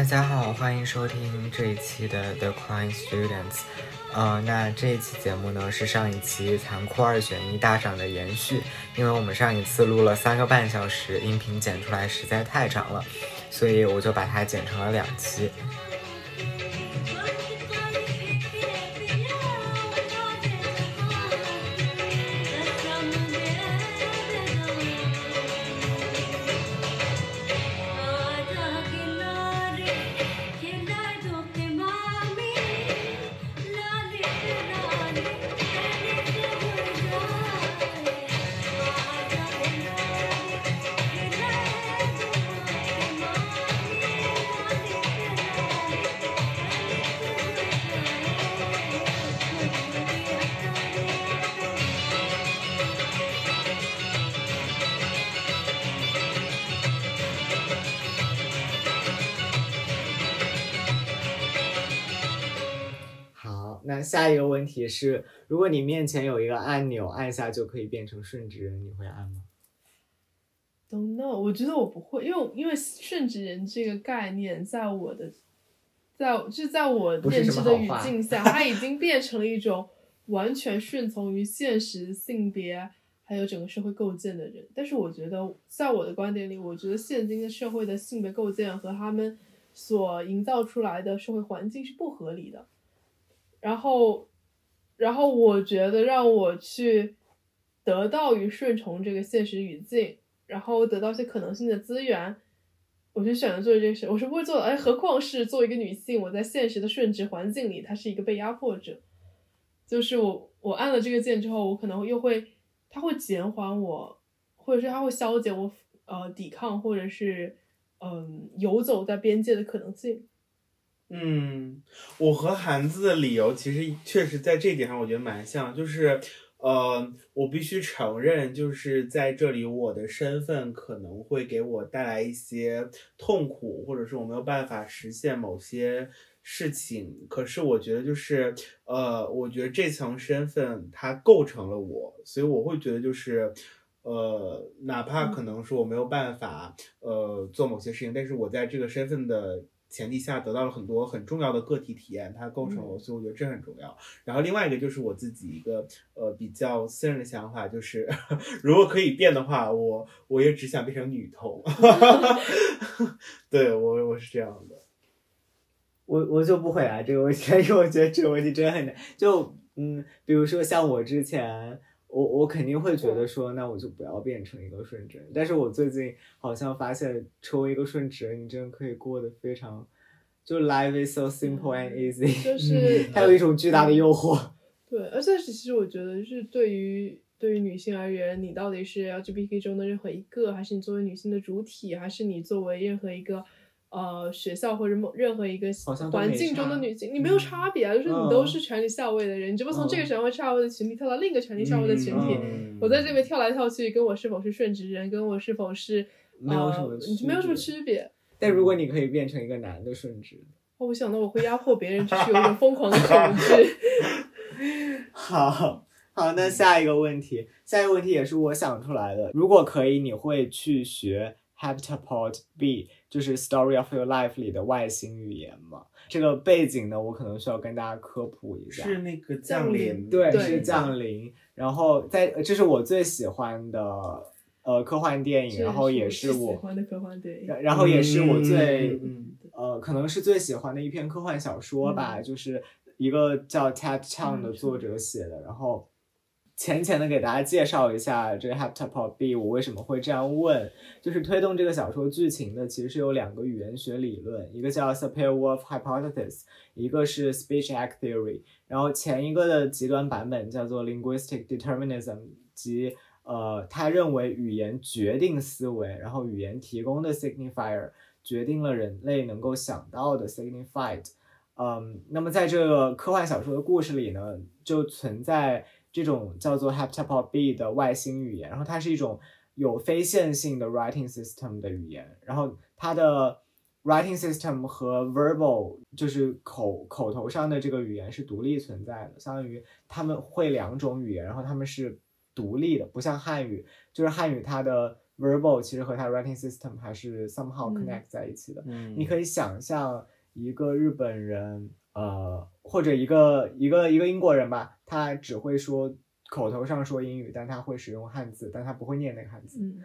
大家好，欢迎收听这一期的 The Crying Students。呃，那这一期节目呢是上一期残酷二选一大赏的延续，因为我们上一次录了三个半小时，音频剪出来实在太长了，所以我就把它剪成了两期。是，如果你面前有一个按钮，按下就可以变成顺直人，你会按吗？Don't know，我觉得我不会，因为因为顺直人这个概念，在我的，在就是在我认知的语境下，它已经变成了一种完全顺从于现实性别还有整个社会构建的人。但是我觉得，在我的观点里，我觉得现今的社会的性别构建和他们所营造出来的社会环境是不合理的。然后，然后我觉得让我去得到与顺从这个现实语境，然后得到一些可能性的资源，我就选择做这件事。我是不会做的，哎，何况是作为一个女性，我在现实的顺直环境里，她是一个被压迫者。就是我我按了这个键之后，我可能又会，它会减缓我，或者是它会消减我呃抵抗或者是嗯、游走在边界的可能性。嗯，我和韩子的理由其实确实在这一点上，我觉得蛮像，就是，呃，我必须承认，就是在这里我的身份可能会给我带来一些痛苦，或者是我没有办法实现某些事情。可是我觉得就是，呃，我觉得这层身份它构成了我，所以我会觉得就是。呃，哪怕可能说我没有办法，呃，做某些事情，但是我在这个身份的前提下得到了很多很重要的个体体验，它构成了我，所以我觉得这很重要。然后另外一个就是我自己一个呃比较私人的想法，就是 如果可以变的话，我我也只想变成女同。对我我是这样的。我我就不回答这个问题，因 为我觉得这个问题真的很难。就嗯，比如说像我之前，我我肯定会觉得说，那我就不要变成一个顺直人。但是我最近好像发现，成为一个顺直人，你真的可以过得非常，就 life is so simple and easy，就是它有一种巨大的诱惑。对，而且其实我觉得是对于对于女性而言，你到底是 LGBT 中的任何一个，还是你作为女性的主体，还是你作为任何一个呃学校或者某任何一个环境中的女性，你没有差别啊，就是你都嗯是权力下位的人，你只不过从这个嗯权力下位的群体跳到另一个权力下位的群体。嗯我在这边跳来跳去，跟我是否是顺直人，跟我是否是没有什么没有什么区别。但如果你可以变成一个男的顺直，哦我想到我会压迫别人，就是有一种疯狂的恐惧。好好，那下一个问题，下一个问题也是我想出来的。如果可以，你会去学 Heptapod B，就是 Story of Your Life 里的外星语言嘛？这个背景呢，我可能需要跟大家科普一下。是那个降降临临，对，对是降临。然后在这是我最喜欢的呃科幻电影，然后也是是我，喜欢的科幻电影。然然后也是我最、呃，可能是最喜欢的一篇科幻小说吧，就是一个叫 Ted Chiang 的作者写的。然后浅浅的给大家介绍一下这个 Heptapod B，我为什么会这样问？就是推动这个小说剧情的其实是有两个语言学理论，一个叫 Sapir-Whorf Hypothesis，一个是 Speech Act Theory。然后前一个的极端版本叫做 Linguistic Determinism，即呃，他认为语言决定思维，然后语言提供的 signifier 决定了人类能够想到的 signified。嗯，那么在这个科幻小说的故事里呢，就存在这种叫做 Heptapod B 的外星语言，然后它是一种有非线性的 writing system 的语言，然后它的 writing system 和 verbal 就是口口头上的这个语言是独立存在的，相当于他们会两种语言，然后他们是独立的，不像汉语，就是汉语它的 verbal 其实和它 writing system 还是 somehow 嗯 connect 在一起的。嗯，你可以想象一个日本人，呃，或者一个一个一个英国人吧，他只会说口头上说英语，但他会使用汉字，但他不会念那个汉字。嗯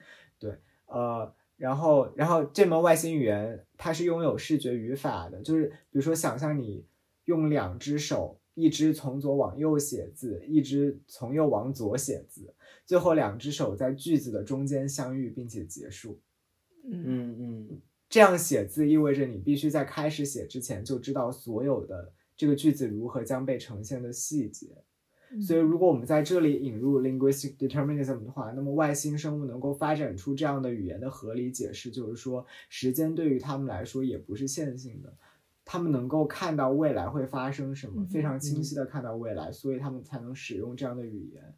呃，然后然后这门外星语言它是拥有视觉语法的，就是比如说想象你用两只手，一只从左往右写字，一只从右往左写字，最后两只手在句子的中间相遇并且结束。嗯嗯嗯这样写字意味着你必须在开始写之前就知道所有的这个句子如何将被呈现的细节。嗯，所以，如果我们在这里引入 linguistic determinism 的话，那么外星生物能够发展出这样的语言的合理解释，就是说，时间对于他们来说也不是线性的，他们能够看到未来会发生什么，嗯非常清晰的看到未来，所以他们才能使用这样的语言。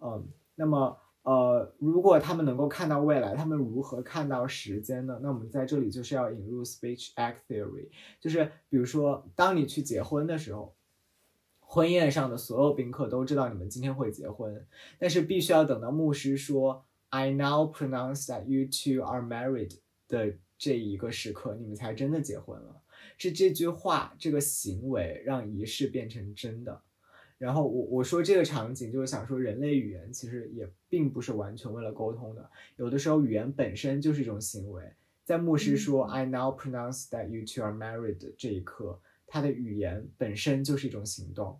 嗯，那么，呃，如果他们能够看到未来，他们如何看到时间呢？那我们在这里就是要引入 speech act theory，就是比如说，当你去结婚的时候。婚宴上的所有宾客都知道你们今天会结婚，但是必须要等到牧师说 "I now pronounce that you two are married" 的这一个时刻，你们才真的结婚了。是这句话、这个行为让仪式变成真的。然后我我说这个场景就是想说，人类语言其实也并不是完全为了沟通的，有的时候语言本身就是一种行为。在牧师说 "I now pronounce that you two are married" 的这一刻，它的语言本身就是一种行动。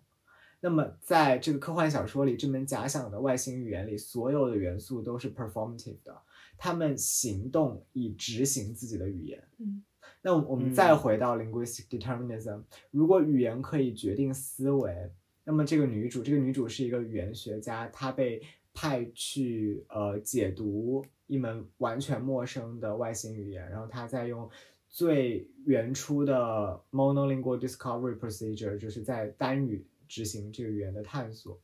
那么，在这个科幻小说里，这门假想的外星语言里，所有的元素都是 performative 的，他们行动以执行自己的语言。嗯，那我们再回到 linguistic determinism，、如果语言可以决定思维，那么这个女主，这个女主是一个语言学家，她被派去呃解读一门完全陌生的外星语言，然后她在用最原初的 monolingual discovery procedure，就是在单语执行这个语言的探索。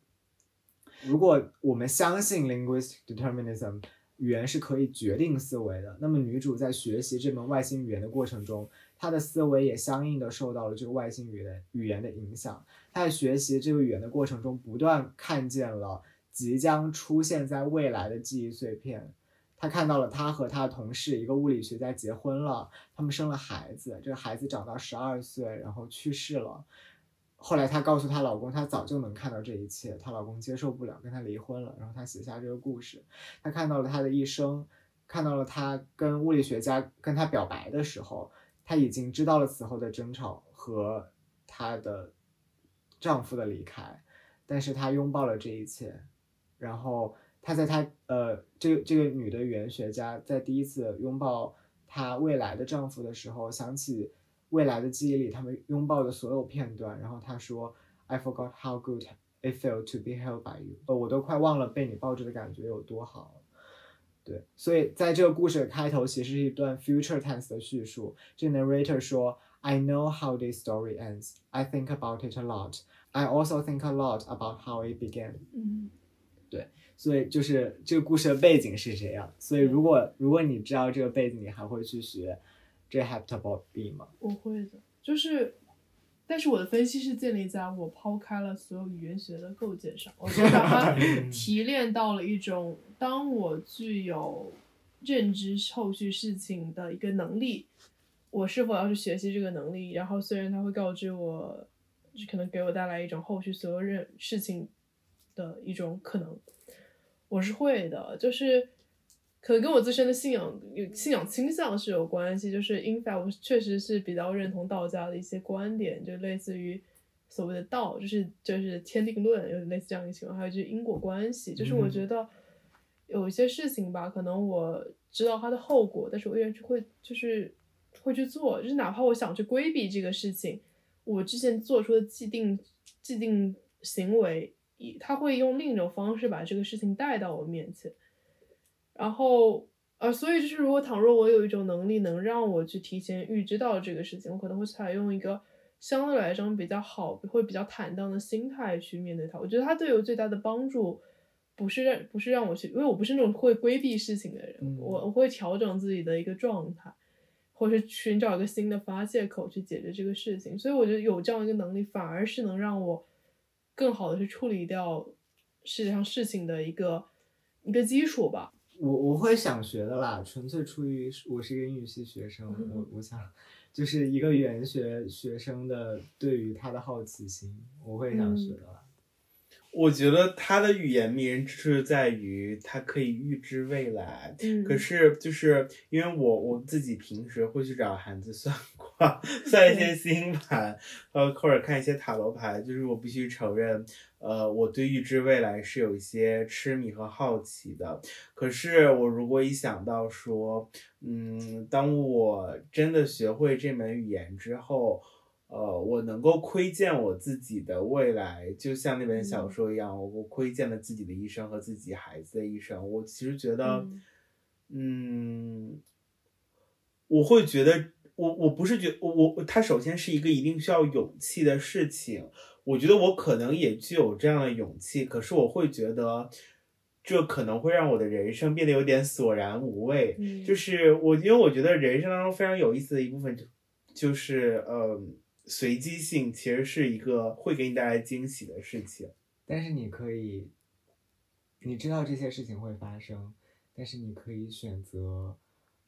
如果我们相信 linguistic determinism，语言是可以决定思维的，那么女主在学习这门外星语言的过程中，她的思维也相应的受到了这个外星语言语言的影响。她在学习这个语言的过程中，不断看见了即将出现在未来的记忆碎片。她看到了她和她的同事一个物理学家结婚了，他们生了孩子，这个孩子长到十二岁，然后去世了。后来她告诉她老公，她早就能看到这一切，她老公接受不了，跟她离婚了。然后她写下这个故事，她看到了她的一生，看到了她跟物理学家跟她表白的时候，她已经知道了此后的争吵和她的丈夫的离开，但是她拥抱了这一切。然后她在她呃，这个这个女的语言学家在第一次拥抱她未来的丈夫的时候，想起。未来的记忆里，他们拥抱的所有片段。然后她说：“I forgot how good it felt to be held by you。”呃，我都快忘了被你抱着的感觉有多好。对，所以在这个故事的开头，其实是一段 future tense 的叙述。这 narrator 说：“I know how this story ends. I think about it a lot. I also think a lot about how it began。”嗯所以就是这个故事的背景是这样。所以如果如果你知道这个背景，你还会去学这 heptable b 吗？我会的，就是，但是我的分析是建立在我抛开了所有语言学的构建上，我就把它 提炼到了一种，当我具有认知后续事情的一个能力，我是否要去学习这个能力？然后虽然它会告知我，就可能给我带来一种后续所有认事情的一种可能，我是会的，就是。可能跟我自身的信仰有信仰倾向是有关系，就是 in fact 我确实是比较认同道家的一些观点，就类似于所谓的道，就是就是天定论，有类似这样一个情况，还有就是因果关系，就是我觉得有一些事情吧，可能我知道它的后果，但是我依然去会就是会去做，就是哪怕我想去规避这个事情，我之前做出的既定既定行为，他会用另一种方式把这个事情带到我面前。然后，呃，所以就是，如果倘若我有一种能力，能让我去提前预知到这个事情，我可能会采用一个相对来说比较好、会比较坦荡的心态去面对它。我觉得它对我最大的帮助，不是让不是让我去，因为我不是那种会规避事情的人，嗯我我会调整自己的一个状态，或是寻找一个新的发泄口去解决这个事情。所以我觉得有这样一个能力，反而是能让我更好的去处理掉世界上事情的一个一个基础吧。我我会想学的啦，纯粹出于我是一个英语系学生，我我想就是一个语言学学生的对于他的好奇心，我会想学的啦。我觉得他的语言迷人之处在于他可以预知未来。嗯，可是就是因为我我自己平时会去找韩子算卦，算一些星盘，呃，或者看一些塔罗牌。就是我必须承认，呃，我对预知未来是有一些痴迷和好奇的。可是我如果一想到说，嗯，当我真的学会这门语言之后，呃，我能够窥见我自己的未来，就像那本小说一样，我我窥见了自己的一生和自己孩子的一生。我其实觉得，嗯，我会觉得，我我不是觉我我，它首先是一个一定需要勇气的事情。我觉得我可能也具有这样的勇气，可是我会觉得，这可能会让我的人生变得有点索然无味。嗯就是我，因为我觉得人生当中非常有意思的一部分就就是，嗯。随机性其实是一个会给你带来惊喜的事情，但是你可以，你知道这些事情会发生，但是你可以选择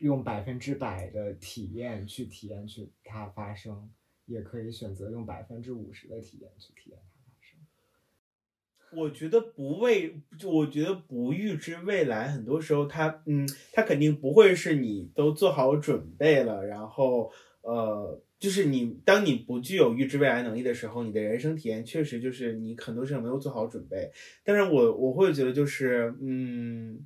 用百分之百的体验去体验去它发生，也可以选择用百分之五十的体验去体验它发生。我觉得不为，就我觉得不预知未来，很多时候它，嗯，它肯定不会是你都做好准备了，然后，呃。就是你，当你不具有预知未来能力的时候，你的人生体验确实就是你很多事情没有做好准备。但是我我会觉得就是，嗯，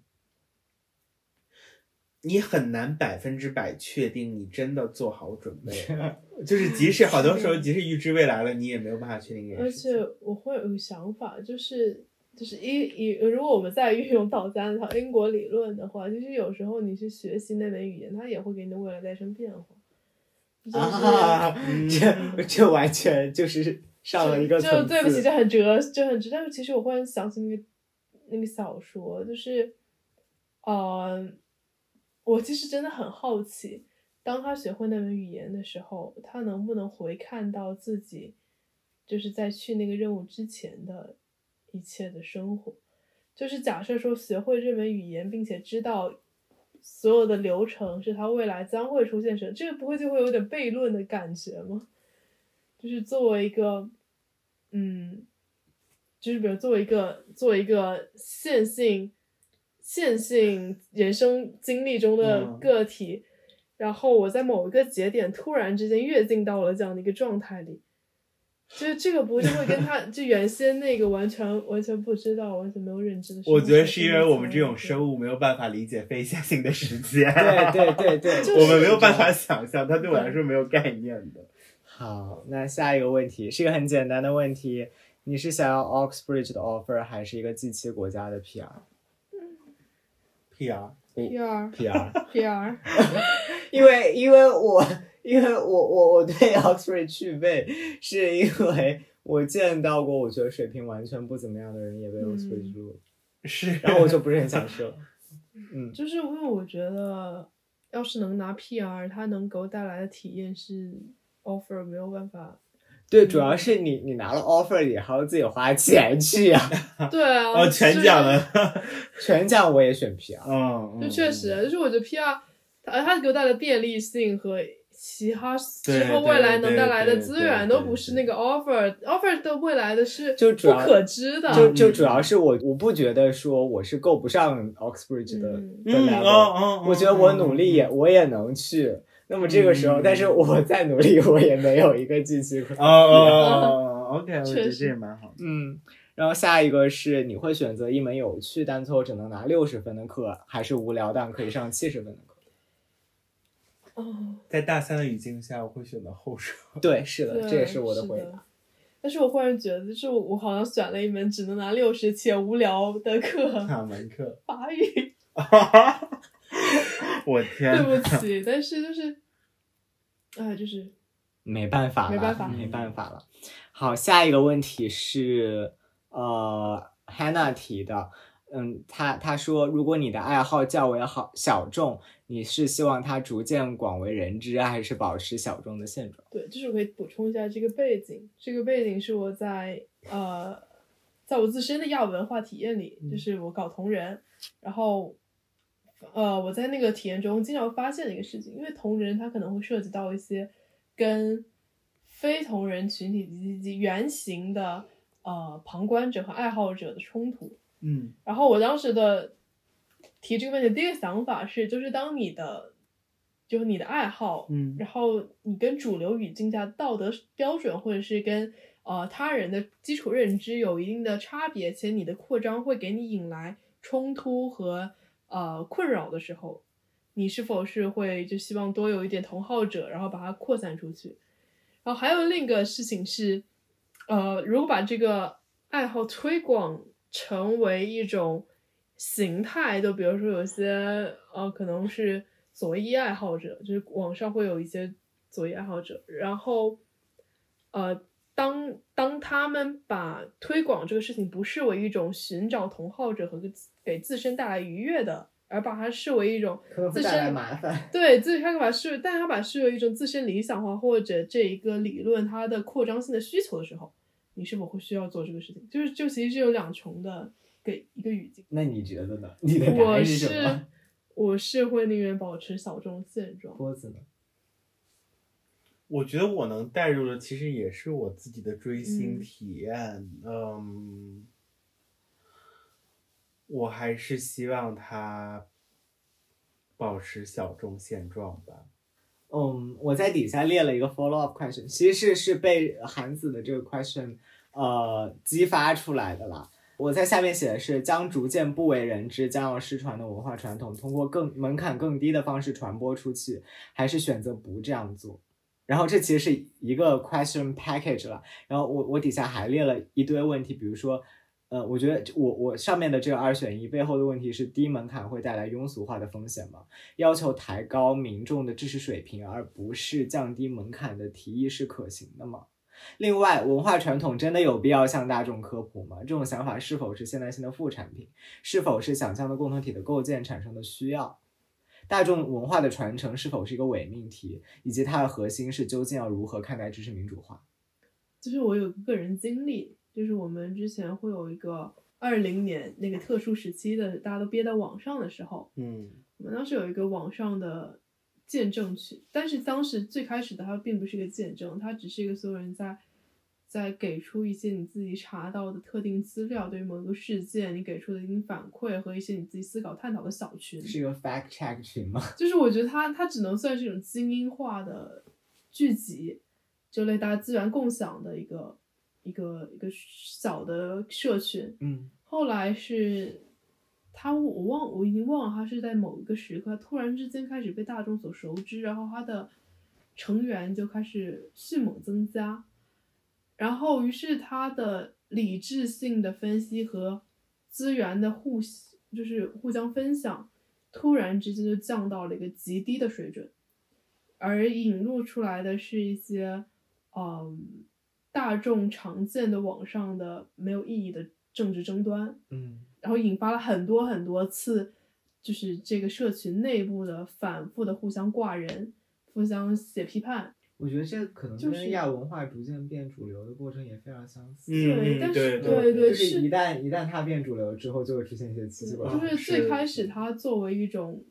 你很难百分之百确定你真的做好准备。就是即使好多时候，即使预知未来了，你也没有办法确定这件而事情。且我会有个想法，就是就是一一，如果我们再运用道家那套因果理论的话，其实有时候你去学习那门语言，它也会给你的未来带生变化。就是、啊，嗯这这完全就是上了一个就。对不起，就很哲，就很哲。但是其实我忽然想起那个那个小说，就是，呃，我其实真的很好奇，当他学会那门语言的时候，他能不能回看到自己，就是在去那个任务之前的一切的生活。就是假设说学会这门语言，并且知道所有的流程是他未来将会出现什么，这个不会就会有点悖论的感觉吗？就是作为一个，嗯，就是比如作为一个作为一个线性线性人生经历中的嗯个体，然后我在某一个节点突然之间跃进到了这样的一个状态里，就是这个不就会跟他 就原先那个完全完全不知道、完全没有认知的我觉得是因为我们这种。生物没有办法理解非线性的时间，对对对对，就是 我们没有办法想象，它对我来说没有概念的。好，那下一个问题是一个很简单的问题，你是想要 Oxbridge 的 offer 还是一个 G 七国家的 PR？PR PR，PR PR，PR，因为因为我因为我我我对 Oxford 去背，是因为我见到过我觉得水平完全不怎么样的人也被嗯。Oxford 录了，是，然后我就不是很想去了。嗯，就是因为我觉得，要是能拿 PR，它能给我带来的体验是 offer 没有办法。对，主要是你你拿了 offer 也还要自己花钱去呀、对啊，哦，全奖了，全奖我也选 PR。嗯，就确实，就是我觉得 PR，它它给我带来的便利性和其他之后未来能带来的资源都不是那个 offer，offer 的未来的是就主要不可知的。就就主要是我我不觉得说我是够不上 Oxbridge 的、嗯。的嗯 level，、我觉得我努力也我也能去。那么这个时候，嗯但是我再努力，我也没有一个继续。哦哦 哦，OK，我觉得这也蛮好。嗯，然后下一个是你会选择一门有趣但最后只能拿六十分的课，还是无聊但可以上七十分的课？哦，在大三的语境下，我会选择后者。对，是的，这也是我的的回答。但是我忽然觉得，就是我我好像选了一门只能拿六十且无聊的课，哪门课？法语。我天！对不起，但是就是，啊，就是没办法了，没办法没办法了。好，下一个问题是呃，Hannah 提的，嗯，他他说，如果你的爱好较为好小众，你是希望它逐渐广为人知，还是保持小众的现状？对，就是我可以补充一下这个背景。这个背景是我在呃，在我自身的亚文化体验里，就是我搞同人，然后呃，我在那个体验中经常发现的一个事情，因为同人他可能会涉及到一些跟非同人群体以及原型的呃旁观者和爱好者的冲突。嗯然后我当时的提这个问题的第一个想法是，就是当你的就是你的爱好，嗯然后你跟主流语境下道德标准或者是跟呃他人的基础认知有一定的差别，且你的扩张会给你引来冲突和呃困扰的时候，你是否是会就希望多有一点同好者，然后把它扩散出去？然后还有另一个事情是，呃，如果把这个爱好推广成为一种形态，就比如说有些呃，可能是左翼爱好者，就是网上会有一些左翼爱好者，然后呃，当当他们把推广这个事情不视为一种寻找同好者和给自身带来愉悦的，而把它视为一种自身麻烦。对自己他把视，但他把视为一种自身理想化或者这一个理论它的扩张性的需求的时候，你是否会需要做这个事情？就是就其实是有两重的给一个语境。那你觉得呢？你的答我案是什是？我是会宁愿保持小众现状。波子呢？我觉得我能带入的其实也是我自己的追星嗯体验，嗯，我还是希望他保持小众现状吧。嗯，我在底下列了一个 follow up question，其实是是被韩子的这个 question 呃激发出来的啦。我在下面写的是将逐渐不为人知、将要失传的文化传统，通过更门槛更低的方式传播出去，还是选择不这样做？然后这其实是一个 question package 了。然后我我底下还列了一堆问题，比如说，呃，我觉得我我上面的这个二选一背后的问题是低门槛会带来庸俗化的风险吗？要求抬高民众的知识水平，而不是降低门槛的提议是可行的吗？另外，文化传统真的有必要向大众科普吗？这种想法是否是现代性的副产品？是否是想象的共同体的构建产生的需要？大众文化的传承是否是一个伪命题？以及它的核心是究竟要如何看待知识民主化？就是我有个个人经历，就是我们之前会有一个二零年那个特殊时期的，大家都憋在网上的时候，嗯我们当时有一个网上的见证群，但是当时最开始的它并不是一个见证，它只是一个所有人在在给出一些你自己查到的特定资料，对于某一个事件你给出的一定反馈和一些你自己思考探讨的小群。是一个 fact check 群吗？就是我觉得它它只能算是一种精英化的聚集，就类大家资源共享的一个一个一个小的社群。嗯后来是他，我忘我已经忘了，他是在某一个时刻突然之间开始被大众所熟知，然后他的成员就开始迅猛增加，然后于是他的理智性的分析和资源的互就是互相分享，突然之间就降到了一个极低的水准，而引入出来的是一些嗯大众常见的网上的没有意义的政治争端，嗯然后引发了很多很多次，就是这个社群内部的反复的互相挂人、互相写批判。我觉得这可能就是跟亚文化逐渐变主流的过程也非常相似。嗯对，嗯但是对对对对就是一旦一旦它变主流之后，就会出现一些奇奇怪怪。就是最开始它作为一种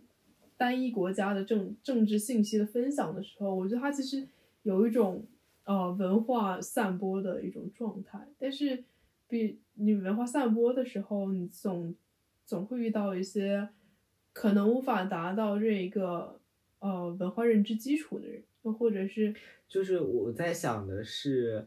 单一国家的政政治信息的分享的时候，我觉得它其实有一种呃文化散播的一种状态，但是比你文化散播的时候，你总总会遇到一些可能无法达到这一个呃文化认知基础的人，又或者是就是我在想的是，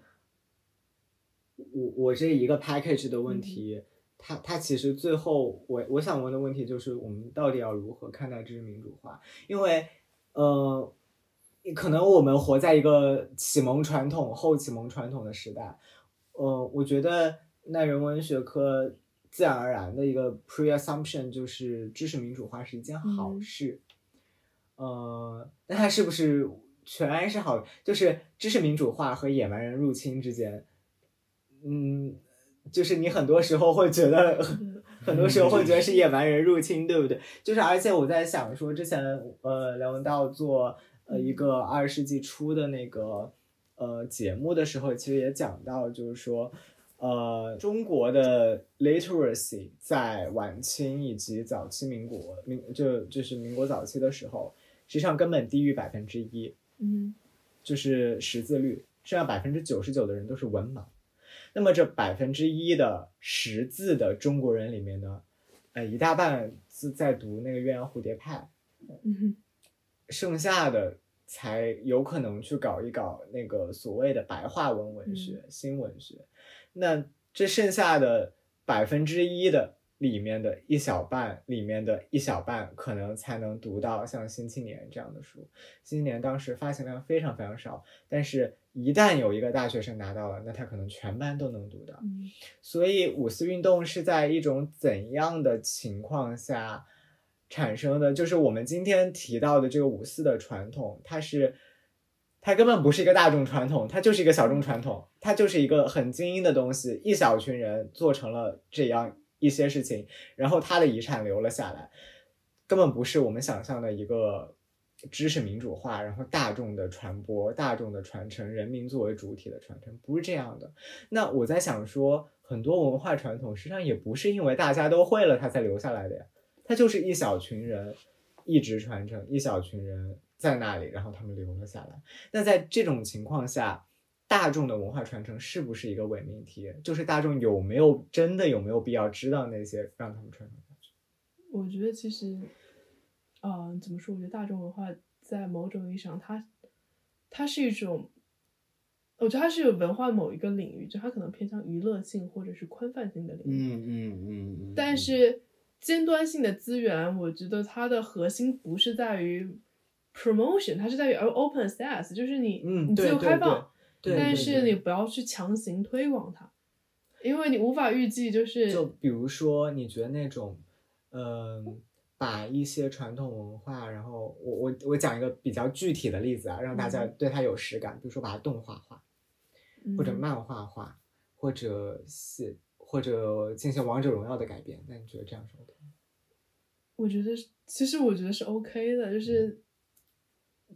我我这一个 package 的问题，它它其实最后我我想问的问题就是，我们到底要如何看待知识民主化？因为呃，可能我们活在一个启蒙传统后启蒙传统的时代，呃，我觉得那人文学科自然而然的一个 pre assumption 就是知识民主化是一件好嗯事。呃，那它是不是全然是好？就是知识民主化和野蛮人入侵之间，嗯，就是你很多时候会觉得，很多时候会觉得是野蛮人入侵，对不对？就是而且我在想说，之前呃梁文道做呃一个二十世纪初的那个呃节目的时候，其实也讲到，就是说呃，中国的 literacy 在晚清以及早期民国民就就是民国早期的时候，实际上根本低于百分之一，嗯就是识字率，剩下百分之九十九的人都是文盲。那么这百分之一的识字的中国人里面呢，呃，一大半是在读那个鸳鸯蝴蝶派，嗯剩下的才有可能去搞一搞那个所谓的白话文文学、新文学。那这剩下的百分之一的里面的一小半，里面的一小半，可能才能读到像《新青年》这样的书。《新青年》当时发行量非常非常少，但是一旦有一个大学生拿到了，那他可能全班都能读到。嗯所以五四运动是在一种怎样的情况下产生的？就是我们今天提到的这个五四的传统，它是它根本不是一个大众传统，它就是一个小众传统，它就是一个很精英的东西，一小群人做成了这样一些事情，然后他的遗产留了下来，根本不是我们想象的一个。知识民主化，然后大众的传播、大众的传承、人民作为主体的传承，不是这样的。那我在想说，很多文化传统实际上也不是因为大家都会了它才留下来的呀，它就是一小群人一直传承，一小群人在那里，然后他们留了下来。那在这种情况下，大众的文化传承是不是一个伪命题？就是大众有没有真的有没有必要知道那些让他们传承下去？我觉得其实，呃，怎么说？我觉得大众文化在某种意义上，它它是一种，我觉得它是有文化某一个领域，就它可能偏向娱乐性或者是宽泛性的领域。嗯嗯嗯嗯。但是尖端性的资源，我觉得它的核心不是在于 promotion，它是在于 open access，就是你、嗯你自由开放，对对但是你不要去强行推广它，因为你无法预计就是就比如说，你觉得那种，嗯、把一些传统文化，然后我我我讲一个比较具体的例子啊，让大家对它有实感，比如说把它动画化，或者嗯漫画化，或者写或者进行王者荣耀的改编，那你觉得这样是 OK 吗？我觉得是其实我觉得是 OK 的，就是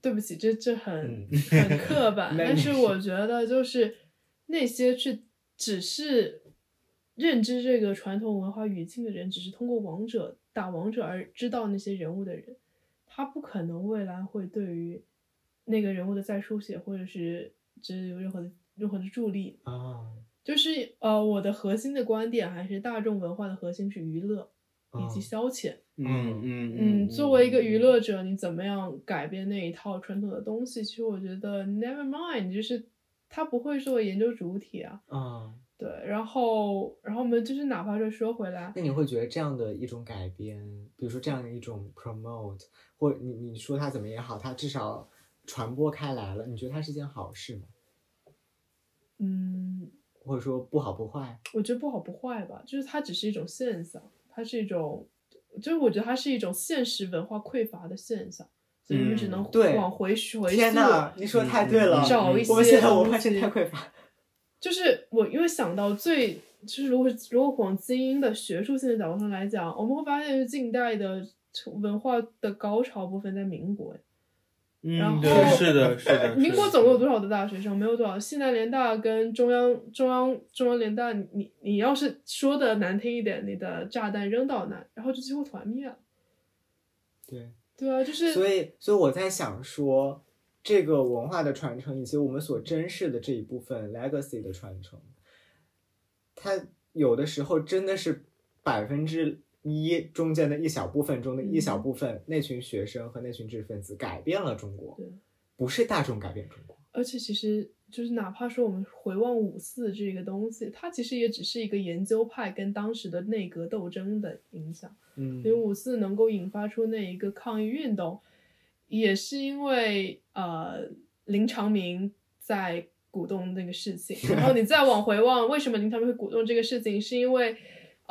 对不起，这这很、嗯很刻 板，但是我觉得就是那些去只是认知这个传统文化语境的人，只是通过王者打王者而知道那些人物的人，他不可能未来会对于那个人物的再书写或者是只有任何的任何的助力。啊，就是呃，我的核心的观点还是大众文化的核心是娱乐以及嗯消遣。嗯嗯嗯，作为一个娱乐者，你怎么样改变那一套传统的东西？其实我觉得 never mind，就是它不会作为研究主体啊。嗯，对，然后，然后我们就是哪怕是说回来，那你会觉得这样的一种改编，比如说这样的一种 promote，或你你说它怎么也好，它至少传播开来了，你觉得它是件好事吗？嗯，或者说不好不坏？我觉得不好不坏吧，就是它只是一种现象，它是一种，就是我觉得它是一种现实文化匮乏的现象，所以我们只能往回回天呐，你说的太对了，找一些我们现在文化太匮乏。就是我因为想到最，就是如果如果往精英的学术性的角度上来讲，我们会发现是近代的文化的高潮部分在民国。然嗯，后，是的，是的。民国总共有多少的大学生？没有多少。西南联大跟中央中央中央联大，你你你要是说的难听一点，你的炸弹扔到那，然后就几乎团灭了。对，对啊，就是所以所以我在想说，这个文化的传承以及我们所珍视的这一部分 legacy 的传承，它有的时候真的是百分之一中间的一小部分中的一小部分，那群学生和那群知识分子改变了中国对，不是大众改变中国。而且其实就是哪怕说我们回望五四这个东西，它其实也只是一个研究派跟当时的内阁斗争的影响。嗯因为五四能够引发出那一个抗议运动，也是因为呃林长民在鼓动那个事情。然后你再往回望，为什么林长民会鼓动这个事情？是因为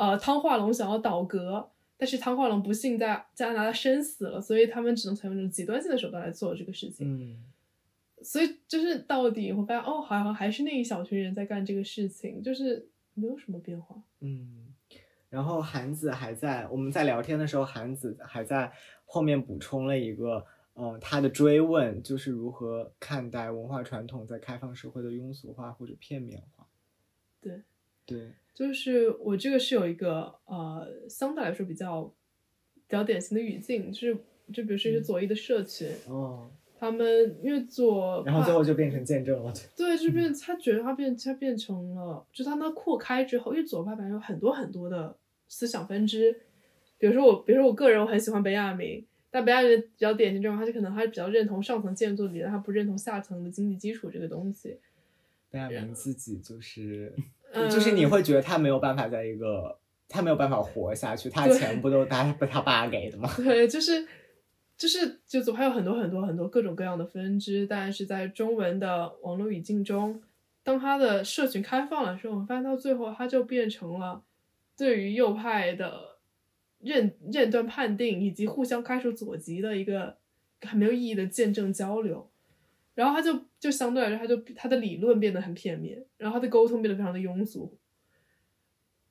呃汤化龙想要倒戈，但是汤化龙不幸在加拿大生死了，所以他们只能采用这种极端性的手段来做这个事情。嗯所以就是到底会发现，哦，好像还是那一小群人在干这个事情，就是没有什么变化。嗯，然后韩子还在我们在聊天的时候，韩子还在后面补充了一个，嗯、他的追问就是如何看待文化传统在开放社会的庸俗化或者片面化。对，对，就是我这个是有一个呃，相对来说比较比较典型的语境，就是就比如说一些左翼的社群，哦，他们因为左然后最后就变成见证了，对，就变他觉得他变他变成了，就他那扩开之后，因为左派本来有很多很多的思想分支，比如说我，比如说我个人我很喜欢北亚明，但北亚明比较典型这种，他就可能他是比较认同上层建筑理论，他不认同下层的经济基础这个东西。北亚明自己就是，嗯就是你会觉得他没有办法在一个，他没有办法活下去，他钱不都他被他爸给的吗？对，就是就是就总还有很多很多很多各种各样的分支，但是在中文的网络语境中，当他的社群开放了之后，我们发现到最后它就变成了对于右派的认认断判定以及互相开除左籍的一个很没有意义的见证交流。然后他就就相对来说，他就他的理论变得很片面，然后他的沟通变得非常的庸俗。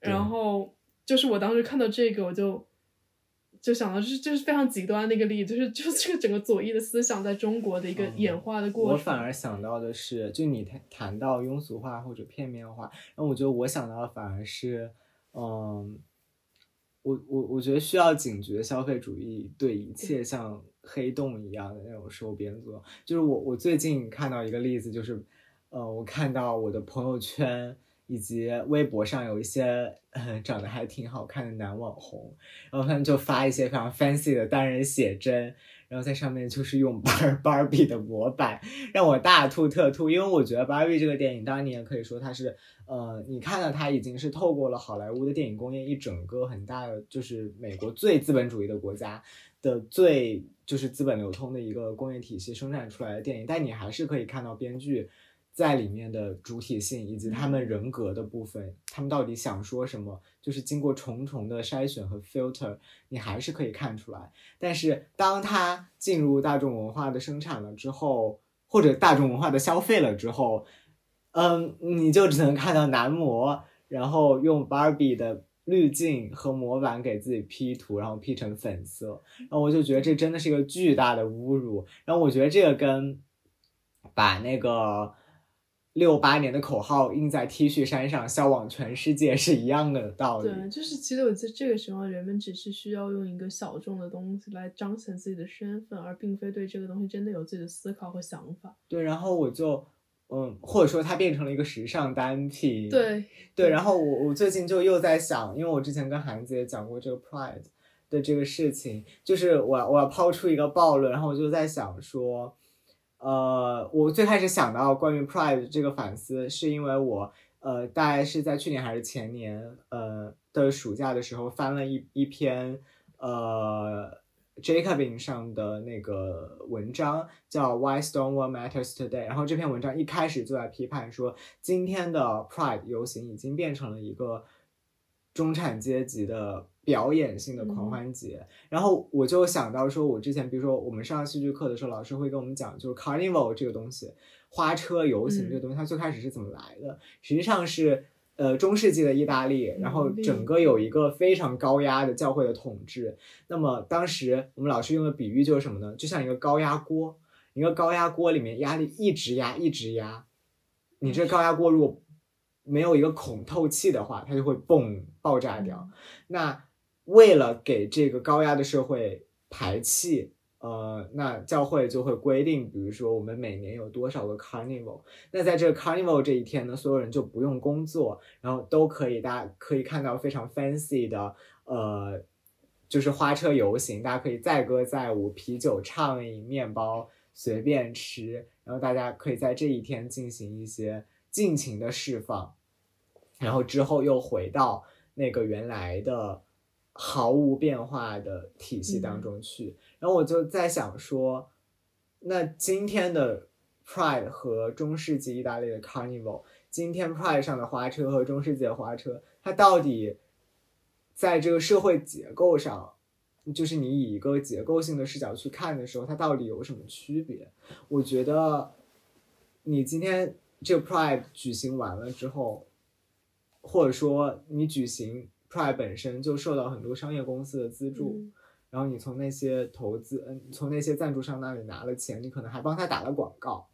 然后就是我当时看到这个，我就就想到，就是就是非常极端的一个例子，就是就是这个整个左翼的思想在中国的一个嗯演化的过程。我反而想到的是，就你谈谈到庸俗化或者片面化，然后我觉得我想到的反而是，嗯，我我我觉得需要警觉消费主义对一切像黑洞一样的那种收编作用。就是我我最近看到一个例子，就是，呃，我看到我的朋友圈以及微博上有一些呃长得还挺好看的男网红，然后他们就发一些非常 fancy 的单人写真，然后在上面就是用 Bar Barbie 的模板，让我大吐特吐。因为我觉得 Barbie 这个电影，当然你也可以说它是，呃，你看到它已经是透过了好莱坞的电影工业一整个很大的，就是美国最资本主义的国家的最就是资本流通的一个工业体系生产出来的电影，但你还是可以看到编剧。在里面的主体性以及他们人格的部分，他们到底想说什么，就是经过重重的筛选和 filter，你还是可以看出来。但是当他进入大众文化的生产了之后，或者大众文化的消费了之后，嗯，你就只能看到男模，然后用 Barbie 的滤镜和模板给自己 P 图，然后 P 成粉色，然后我就觉得这真的是一个巨大的侮辱。然后我觉得这个跟把那个。六八年的口号印在 T 恤衫上，销往全世界是一样的道理。对，就是其实我在这个时候，人们只是需要用一个小众的东西来彰显自己的身份，而并非对这个东西真的有自己的思考和想法。对，然后我就，嗯，或者说它变成了一个时尚单品。对对，然后我我最近就又在想，因为我之前跟韩子也讲过这个 Pride 的这个事情，就是我我要抛出一个暴论，然后我就在想说，呃，我最开始想到关于 Pride 这个反思，是因为我呃大概是在去年还是前年呃的暑假的时候翻了一一篇呃 Jacobin 上的那个文章，叫 Why Stonewall Matters Today。然后这篇文章一开始就在批判说，今天的 Pride 游行已经变成了一个中产阶级的表演性的狂欢节。然后我就想到说，我之前比如说我们上戏剧课的时候，老师会跟我们讲，就是 Carnival 这个东西，花车游行这个东西，它最开始是怎么来的？实际上是。呃，中世纪的意大利，然后整个有一个非常高压的教会的统治。那么当时我们老师用的比喻就是什么呢？就像一个高压锅，一个高压锅里面压力一直压，一直压。你这高压锅如果没有一个孔透气的话，它就会嘣爆炸掉。那为了给这个高压的社会排气，呃，那教会就会规定，比如说我们每年有多少个 carnival，那在这个 carnival 这一天呢，所有人就不用工作，然后都可以，大家可以看到非常 fancy 的，呃，就是花车游行，大家可以载歌载舞，啤酒畅饮，面包随便吃，然后大家可以在这一天进行一些尽情的释放，然后之后又回到那个原来的毫无变化的体系当中去。然后我就在想说，那今天的 Pride 和中世纪意大利的 Carnival，今天 Pride 上的花车和中世纪的花车，它到底在这个社会结构上，就是你以一个结构性的视角去看的时候，它到底有什么区别？我觉得你今天这个 Pride 举行完了之后，或者说你举行 Pride 本身就受到很多商业公司的资助。嗯然后你从那些投资，嗯，从那些赞助商那里拿了钱，你可能还帮他打了广告。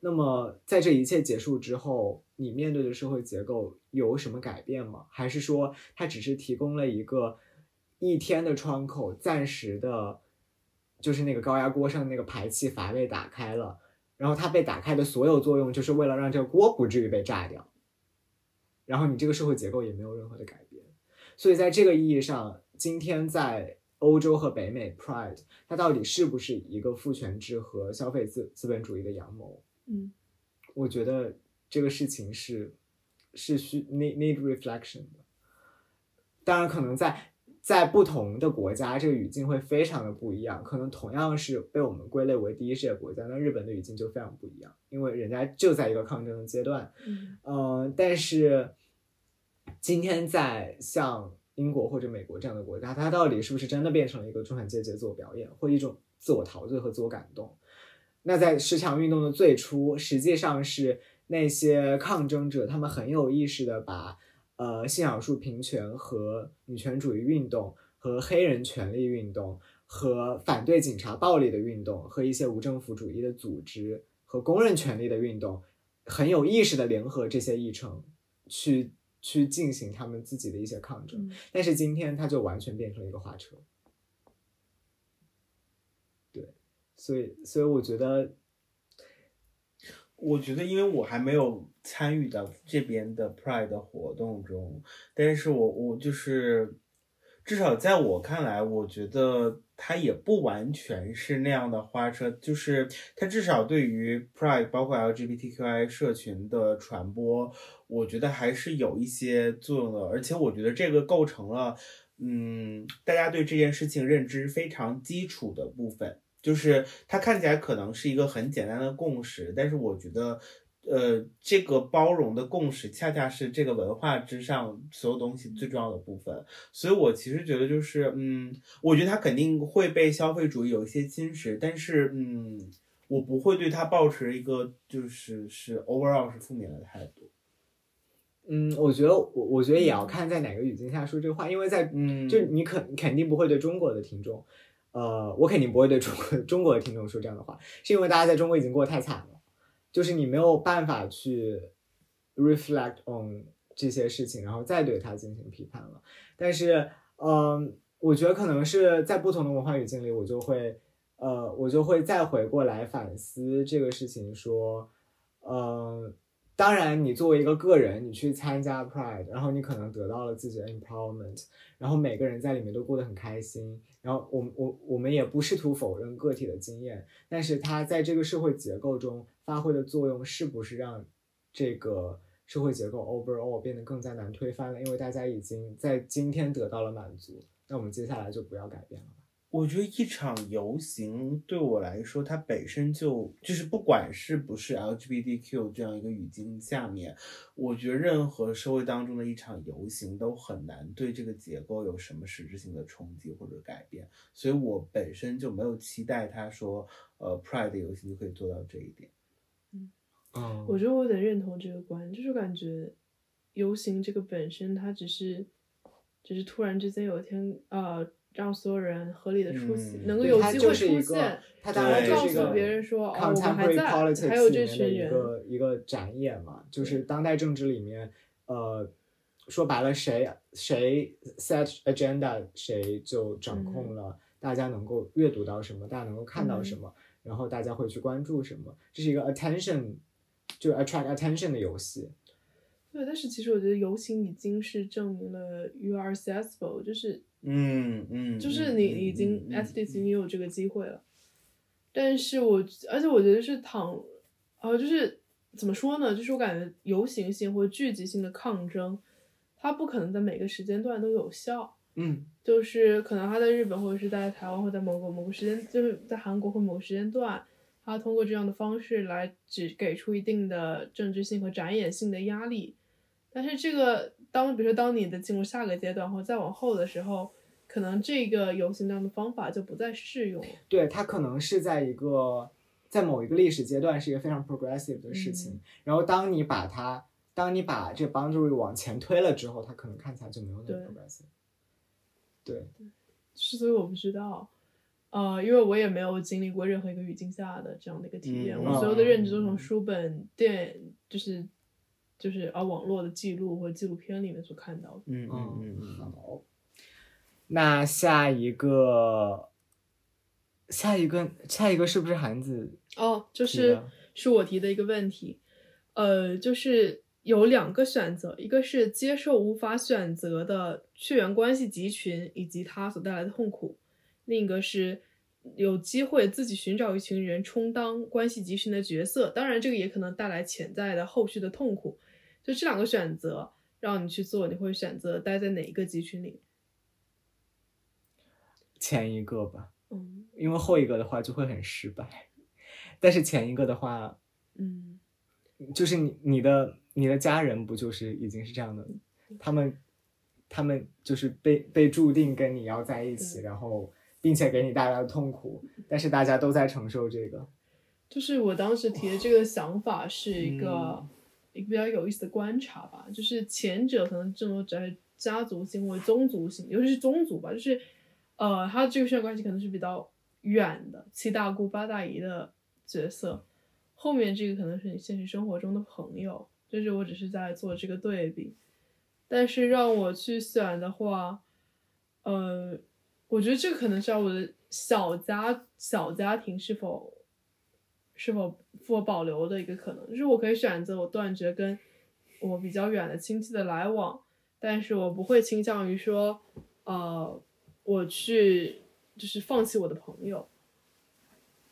那么在这一切结束之后，你面对的社会结构有什么改变吗？还是说它只是提供了一个一天的窗口，暂时的，就是那个高压锅上那个排气阀被打开了，然后它被打开的所有作用就是为了让这个锅不至于被炸掉，然后你这个社会结构也没有任何的改变。所以在这个意义上，今天在欧洲和北美，Pride 它到底是不是一个父权制和消费资资本主义的阳谋？嗯，我觉得这个事情是是需 need need reflection 的。当然，可能在在不同的国家，这个语境会非常的不一样。可能同样是被我们归类为第一世界国家，那日本的语境就非常不一样，因为人家就在一个抗争的阶段。嗯嗯，但是今天在像英国或者美国这样的国家，它到底是不是真的变成了一个中产阶级的自我表演，或一种自我陶醉和自我感动？那在十强运动的最初，实际上是那些抗争者，他们很有意识的把呃性少数平权和女权主义运动和黑人权利运动和反对警察暴力的运动和一些无政府主义的组织和工人权利的运动，很有意识的联合这些议程去去进行他们自己的一些抗争。嗯但是今天它就完全变成了一个花车。对，所以所以我觉得，我觉得，因为我还没有参与到这边的 Pride 的活动中，但是我我就是，至少在我看来，我觉得它也不完全是那样的花车，就是它至少对于 Pride 包括 LGBTQI 社群的传播，我觉得还是有一些作用的，而且我觉得这个构成了，嗯，大家对这件事情认知非常基础的部分。就是它看起来可能是一个很简单的共识，但是我觉得，呃，这个包容的共识恰恰是这个文化之上所有东西最重要的部分。所以我其实觉得就是，嗯，我觉得它肯定会被消费主义有一些侵蚀，但是，嗯，我不会对它抱持一个就是是 overall 是负面的态度。嗯，我觉得我我觉得也要看在哪个语境下说这个话，因为在嗯，就你肯肯定不会对中国的听众，呃，我肯定不会对中国中国的听众说这样的话，是因为大家在中国已经过得太惨了，就是你没有办法去 reflect on 这些事情，然后再对它进行批判了。但是，嗯、我觉得可能是在不同的文化语境里，我就会，呃，我就会再回过来反思这个事情，说，嗯、当然，你作为一个个人，你去参加 Pride，然后你可能得到了自己的 empowerment，然后每个人在里面都过得很开心。然后我我我们也不试图否认个体的经验，但是它在这个社会结构中发挥的作用，是不是让这个社会结构 overall 变得更加难推翻了？因为大家已经在今天得到了满足，那我们接下来就不要改变了吧。我觉得一场游行对我来说，它本身就就是不管是不是 LGBTQ 这样一个语境下面，我觉得任何社会当中的一场游行都很难对这个结构有什么实质性的冲击或者改变，所以我本身就没有期待他说，呃，Pride 的游行就可以做到这一点。嗯。我觉得我有点认同这个观，就是感觉游行这个本身，它只是只是突然之间有一天，呃，让所有人合理的出席，嗯能够有机会出现，它当然对就是一个告诉别人说，哦，我们还在，还有这群人一，个一个展演嘛，就是当代政治里面，呃，说白了，谁谁 set agenda，谁就掌控了大家能够阅读到什么，大家能够看到什么，然后大家会去关注什么，这是一个 attention，就 attract attention 的游戏。对，但是其实我觉得游行已经是证明了 you are accessible，就是嗯嗯，就是嗯你已经嗯嗯 at least 你有这个机会了。但是我而且我觉得是躺，呃，就是怎么说呢？就是我感觉游行性或聚集性的抗争，它不可能在每个时间段都有效。嗯就是可能他在日本或者是在台湾或者在某个某个时间，就是在韩国或某个时间段，他通过这样的方式来只给出一定的政治性和展演性的压力。但是这个当比如说当你的进入下个阶段或再往后的时候，可能这个游行这样的方法就不再适用了。对，它可能是在一个在某一个历史阶段是一个非常 progressive 的事情，嗯然后当你把它，当你把这 boundary 往前推了之后，它可能看起来就没有那么 progressive。对，是所以我不知道，呃，因为我也没有经历过任何一个语境下的这样的一个体验，嗯我所有的认知都从书本、电，就是就是啊网络的记录或者纪录片里面所看到的。嗯嗯嗯嗯，好，那下一个，下一个，下一个是不是韩子？哦，就是是我提的一个问题，呃，就是有两个选择，一个是接受无法选择的血缘关系集群以及它所带来的痛苦，另一个是有机会自己寻找一群人充当关系集群的角色，当然这个也可能带来潜在的后续的痛苦。就这两个选择让你去做，你会选择待在哪一个集群里？前一个吧，嗯因为后一个的话就会很失败，但是前一个的话，嗯就是你你的你的家人不就是已经是这样的，他们他们就是被被注定跟你要在一起，然后并且给你带来的痛苦，但是大家都在承受这个。就是我当时提的这个想法是一个、嗯一个比较有意思的观察吧，就是前者可能更多在家族性或者宗族性，尤其是宗族吧，就是呃，他这个血缘关系可能是比较远的七大姑八大姨的角色，后面这个可能是你现实生活中的朋友，就是我只是在做这个对比，但是让我去选的话，呃，我觉得这个可能是要我的小家小家庭是否是否是否保留的一个可能，就是我可以选择我断绝跟我比较远的亲戚的来往，但是我不会倾向于说，呃，我去就是放弃我的朋友。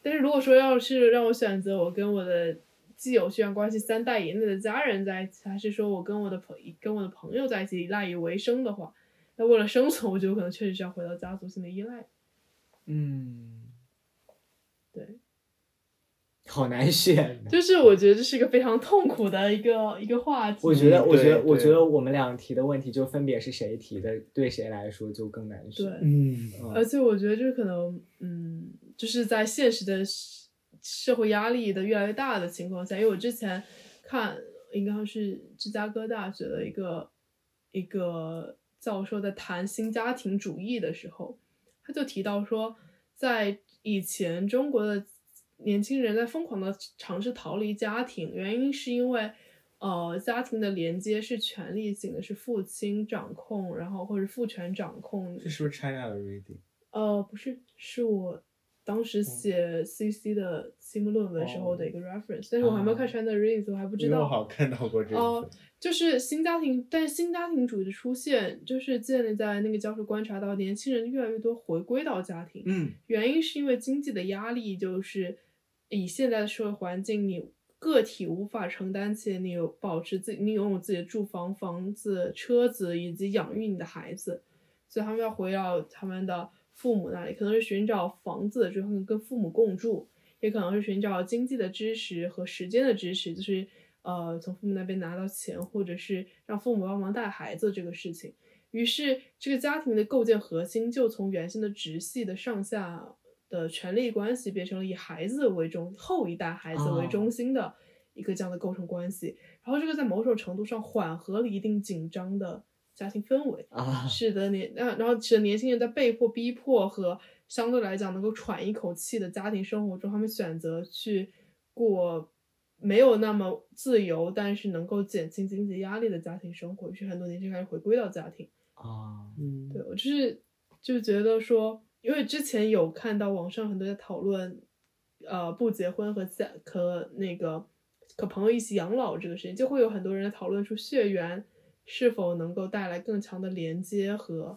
但是如果说要是让我选择，我跟我的既有血缘关系三代以内的家人在一起，还是说我跟我的朋跟我的朋友在一起赖以为生的话，那为了生存，我觉得我可能确实是要回到家族性的依赖。嗯，对，好难选。就是我觉得这是一个非常痛苦的一个一个话题。我觉得，嗯我觉得，我觉得我们俩提的问题就分别是谁提的，对谁来说就更难选。对嗯嗯而且我觉得就是可能，嗯，就是在现实的社社会压力的越来越大的情况下，因为我之前看应该是芝加哥大学的一个一个教授在谈新家庭主义的时候，他就提到说，在以前中国的年轻人在疯狂的尝试逃离家庭，原因是因为。呃，家庭的连接是权力性的，是父亲掌控，然后或者父权掌控，这是不是 China 的 reading？呃，不是，是我当时写 CC 的期末论文时候的一个 reference，、但是我还没有看啊 China 以我还不知道。好像看到过这个哦。就是新家庭，但是新家庭主义的出现，就是建立在那个教授观察到年轻人越来越多回归到家庭，嗯原因是因为经济的压力，就是以现在的社会环境，你个体无法承担起你有保持自己，你拥有自己的住房、房子、车子以及养育你的孩子，所以他们要回到他们的父母那里，可能是寻找房子之后跟父母共住，也可能是寻找经济的支持和时间的支持，就是呃从父母那边拿到钱，或者是让父母帮忙带孩子这个事情。于是，这个家庭的构建核心就从原先的直系的上下的权力关系，变成了以孩子为中后一代孩子为中心的一个这样的构成关系。然后，这个在某种程度上缓和了一定紧张的家庭氛围，啊，使得年啊，然后使得年轻人在被迫、逼迫和相对来讲能够喘一口气的家庭生活中，他们选择去过没有那么自由，但是能够减轻经济压力的家庭生活。于是，很多年轻人开始回归到家庭。啊，嗯，对我就是就觉得说，因为之前有看到网上很多在讨论，呃，不结婚和在和那个和朋友一起养老这个事情，就会有很多人在讨论出血缘是否能够带来更强的连接和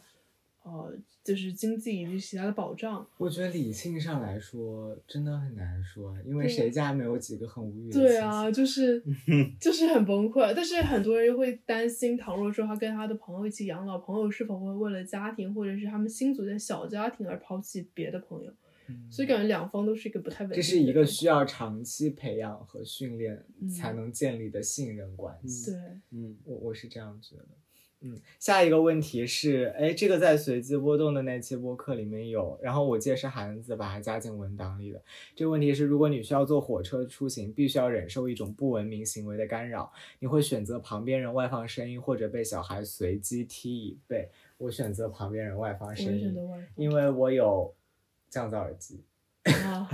呃，就是经济以及其他的保障。我觉得理性上来说真的很难说，因为谁家没有几个很无语的对啊，就是 就是很崩溃。但是很多人又会担心，倘若说他跟他的朋友一起养老，朋友是否会为了家庭或者是他们新组建小家庭而抛弃别的朋友？嗯所以感觉两方都是一个不太稳定这是一个需要长期培养和训练嗯才能建立的信任关系。况对。嗯我我是这样觉得。嗯，下一个问题是，哎，这个在随机波动的那期播客里面有，然后我记得是韩子把它加进文档里的。这个问题是，如果你需要坐火车出行，必须要忍受一种不文明行为的干扰，你会选择旁边人外放声音，或者被小孩随机踢椅背？我选择旁边人外放声音。因为我有降噪耳机。啊，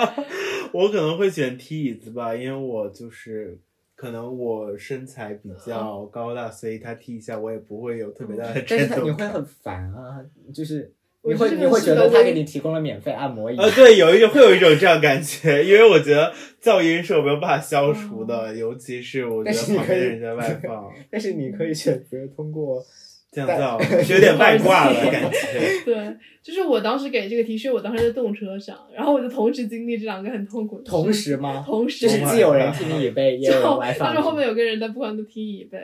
我可能会选踢椅子吧，因为我就是可能我身材比较高大，所以他踢一下我也不会有特别大的震动你会很烦啊，就是你会你会觉得他给你提供了免费按摩椅。呃，对，有一种会有一种这样感觉，因为我觉得噪音是我没有办法消除的，尤其是我觉得你可以旁边人在外放 但是你可以选择通过降噪，是有点外挂了感觉。对，就是我当时给这个题，是，我当时在动车上，然后我就同时经历这两个很痛苦的同时吗？同时就是既有人听你椅背，也有外放。但是后面有个人在不管都踢椅背，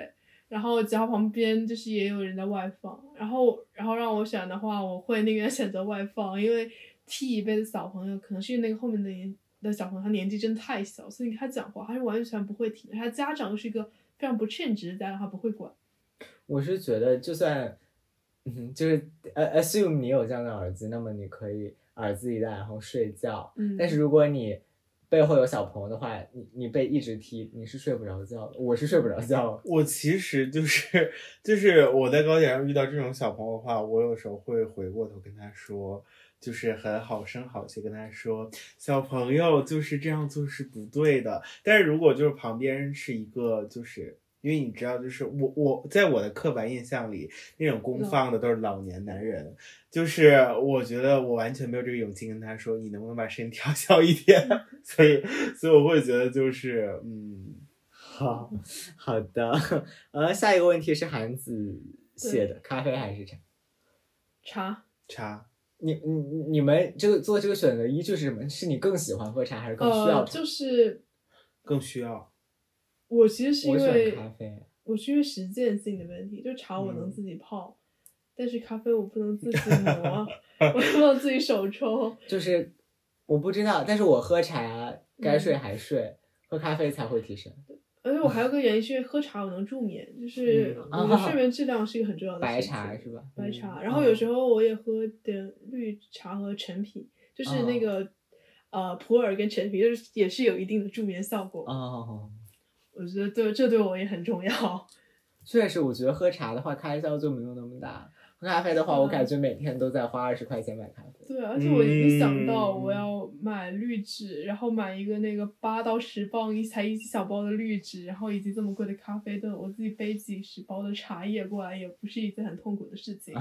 然后脚旁边就是也有人在外放，然后然后让我选的话，我会宁愿选择外放，因为踢椅背的小朋友可能是因为那个后面的年的小朋友他年纪真的太小，所以他讲话他是完全不会听，他家长是一个非常不称职的家长，他不会管。我是觉得，就算，嗯，就是呃，assume 你有这样的耳机，那么你可以耳机一戴，然后睡觉。嗯，但是如果你背后有小朋友的话，你你被一直踢，你是睡不着觉的。我是睡不着觉。我其实就是就是我在高铁上遇到这种小朋友的话，我有时候会回过头跟他说，就是很好声好气跟他说，小朋友就是这样做是不对的。但是如果就是旁边是一个就是。因为你知道，就是我我在我的刻板印象里，那种公放的都是老年男人，就是我觉得我完全没有这个勇气跟他说，你能不能把声音调小一点？所以，所以我会觉得就是，嗯，好好的，呃，下一个问题是韩子写的，咖啡还是茶？茶茶。你你你们这个做这个选择依据是什么？是你更喜欢喝茶，还是更需要呃，就是更需要。我其实是因为咖啡。我是因为实践性的问题，就茶我能嗯自己泡，但是咖啡我不能自己磨，我不能自己手冲。就是我不知道，但是我喝茶该睡嗯还睡，喝咖啡才会提神。而且我还有个原因是因为喝茶我能助眠，就是嗯我的睡眠质量是一个很重要的白茶是吧？白茶，嗯然后有时候我也喝点绿茶和陈皮，就是那个、呃普洱跟陈皮，就是也是有一定的助眠效果。哦，我觉得对这对我也很重要。确实，我觉得喝茶的话开销就没有那么大。喝咖啡的话，嗯我感觉每天都在花二十块钱买咖啡。对，而且我一想到嗯我要买滤纸，然后买一个那个八到十磅一才一小包的滤纸，然后以及这么贵的咖啡豆，我自己背几十包的茶叶过来，也不是一件很痛苦的事情。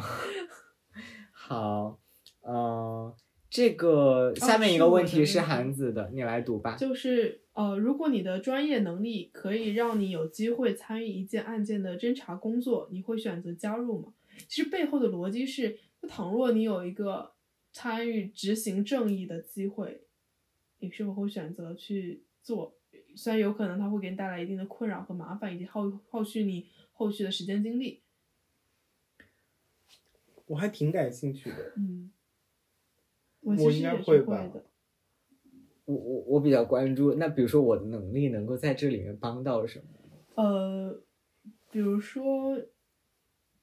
好，嗯、这个下面一个问题是韩子的，你来读吧。就是呃，如果你的专业能力可以让你有机会参与一件案件的侦查工作，你会选择加入吗？其实背后的逻辑是，倘若你有一个参与执行正义的机会，你是否会选择去做？虽然有可能它会给你带来一定的困扰和麻烦，以及耗耗去你后续的时间精力。我还挺感兴趣的。嗯，我其实应该也是会会吧的。我我我比较关注，那比如说我的能力能够在这里面帮到什么？呃，比如说，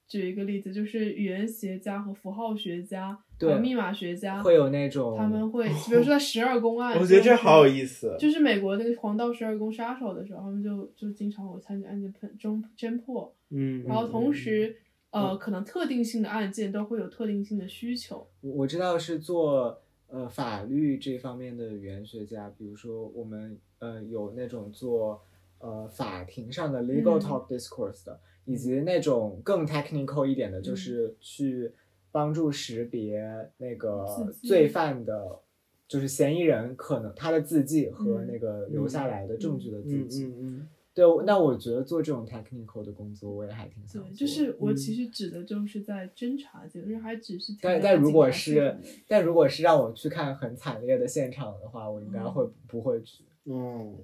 举一个例子，就是语言学家和符号学家，和密码学家，会有那种他们会，比如说在十二宫案，我觉得这好有。意思。就是美国那个黄道十二宫杀手的时候，他们就就经常有参与案件侦侦侦破，嗯，然后同嗯时，呃，可能特定性的案件都会有特定性的需求。我我知道是做呃法律这方面的语言学家，比如说我们呃有那种做呃法庭上的 legal 嗯。talk discourse 的，以及那种更 technical 一点的，嗯。就是去帮助识别那个罪犯的。就是嫌疑人可能他的字迹和嗯那个留下来的证据的字嗯迹，嗯嗯，对，那我觉得做这种 technical 的工作，我也还挺想做。就是我嗯其实指的就是在侦查阶段，就是还只是但但如果是但如果是让我去看很惨烈的现场的话，我应该嗯会不会去。嗯，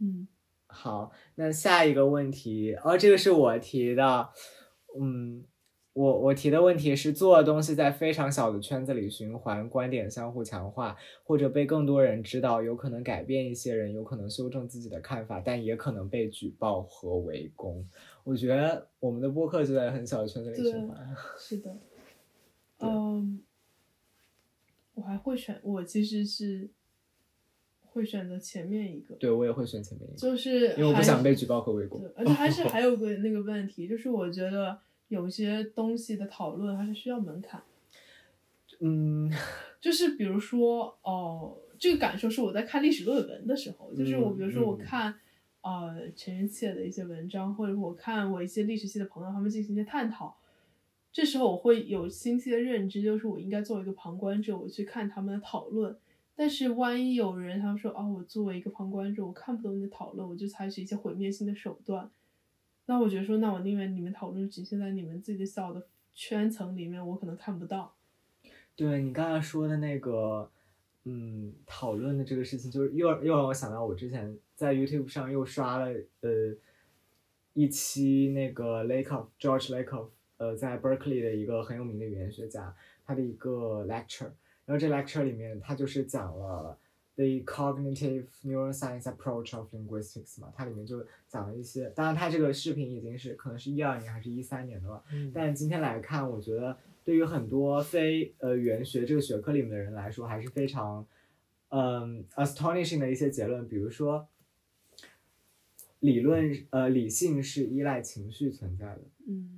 嗯好，那下一个问题，哦，这个是我提的，嗯，我我提的问题是做的东西在非常小的圈子里循环，观点相互强化，或者被更多人知道，有可能改变一些人，有可能修正自己的看法，但也可能被举报和围攻。我觉得我们的播客就在很小的圈子里循环。是的，对嗯，我还会选，我其实是会选择前面一个，对，我也会选前面一个，就是因为我不想被举报和围攻对，。而且还是 还有个那个问题，就是我觉得有些东西的讨论还是需要门槛。嗯，就是比如说，哦、这个感受是我在看历史论文的时候，就是我嗯比如说我嗯看，呃，陈寅恪的一些文章，或者我看我一些历史系的朋友他们进行一些探讨，这时候我会有清晰的认知，就是我应该作为一个旁观者，我去看他们的讨论。但是万一有人他们说，哦，我作为一个旁观者，我看不懂你的讨论，我就采取一些毁灭性的手段，那我觉得说，那我宁愿你们讨论局限在你们自己的小的圈层里面，我可能看不到。对你刚才说的那个，嗯，讨论的这个事情，就是又又让我想到我之前在 YouTube 上又刷了呃一期那个 Lakoff George Lakoff 呃在 Berkeley 的一个很有名的语言学家他的一个 lecture，然后这 lecture 里面他就是讲了 the cognitive neuroscience approach of linguistics 嘛，它里面就讲了一些，当然它这个视频已经是可能是一二年还是一三年的了。嗯但今天来看，我觉得对于很多非呃语言学这个学科里面的人来说，还是非常嗯 astonishing 的一些结论，比如说理论呃理性是依赖情绪存在的，嗯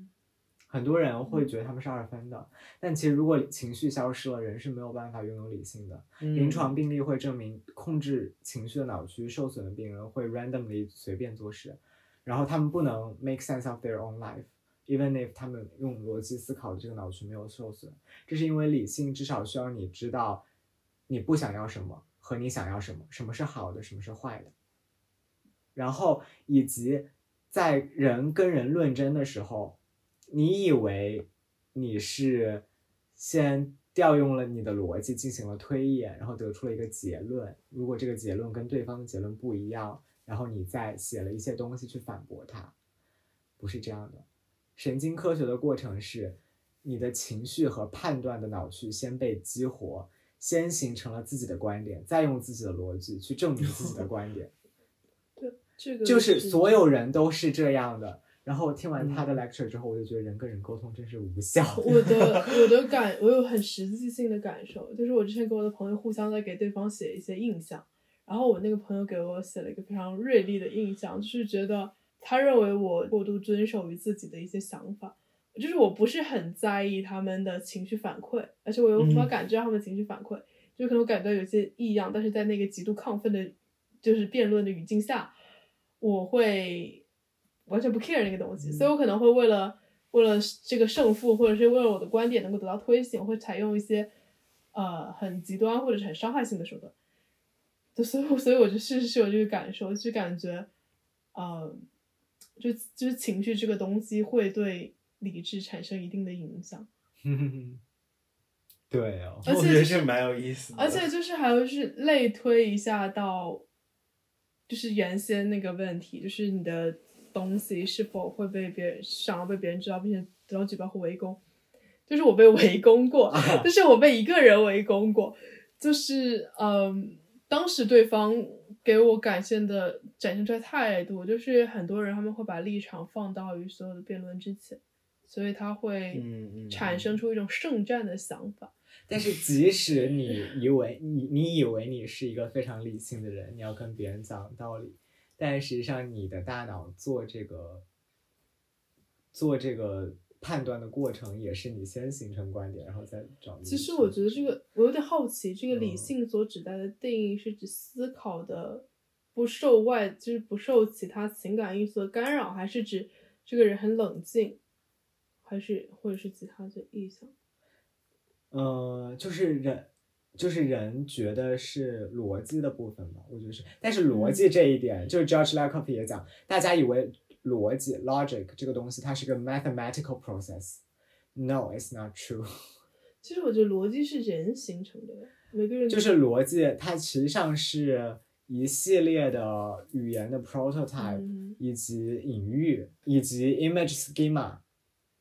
很多人会觉得他们是二分的，但其实如果情绪消失了，人是没有办法拥有理性的。嗯临床病例会证明，控制情绪的脑区受损的病人会 randomly 随便做事，然后他们不能 make sense of their own life，even if 他们用逻辑思考的这个脑区没有受损。这是因为理性至少需要你知道你不想要什么和你想要什么，什么是好的，什么是坏的，然后以及在人跟人论争的时候，你以为你是先调用了你的逻辑进行了推演，然后得出了一个结论。如果这个结论跟对方的结论不一样，然后你再写了一些东西去反驳他，不是这样的。神经科学的过程是，你的情绪和判断的脑区先被激活，先形成了自己的观点，再用自己的逻辑去证明自己的观点。对，这个就是所有人都是这样的。然后听完他的嗯 lecture 之后，我就觉得人跟人沟通真是无效。我的 我的感，我有很实际性的感受，就是我之前跟我的朋友互相在给对方写一些印象，然后我那个朋友给我写了一个非常锐利的印象，就是觉得他认为我过度遵守于自己的一些想法，就是我不是很在意他们的情绪反馈，而且我又无法嗯感知到他们的情绪反馈，就可能我感到有些异样，但是在那个极度亢奋的，就是辩论的语境下，我会完全不 care 那个东西，所以我可能会为了为了这个胜负，或者是为了我的观点能够得到推行，我会采用一些呃很极端或者是很伤害性的手段。就所以我，所以我就是是有这个感受，就感觉，呃，就就是情绪这个东西会对理智产生一定的影响。对哦，而且我觉得这蛮有意思的，而且就是还有就是类推一下到，就是原先那个问题，就是你的东西是否会被别人想要被别人知道，并且得到举报或围攻。就是我被围攻过，就是我被一个人围攻过，就是嗯，当时对方给我展现的展现出来态度，就是很多人他们会把立场放到于所有的辩论之前，所以他会产生出一种圣战的想法。但是即使你以为你你以为你是一个非常理性的人，你要跟别人讲道理，但实际上你的大脑做这个做这个判断的过程，也是你先形成观点，然后再找。其实我觉得这个我有点好奇，这个理嗯性所指代的定义是指思考的不受外，就是不受其他情感因素的干扰，还是指这个人很冷静，还是或者是其他的意向？呃，就是人，就是人觉得是逻辑的部分吧，我觉得是。但是逻辑这一点，就是 George Lakoff 也讲，大家以为逻辑 logic 这个东西它是个 mathematical process。No, it's not true。其实我觉得逻辑是人形成的，每个人就是逻辑，它实际上是一系列的语言的 prototype，、嗯以及隐喻以及 image schema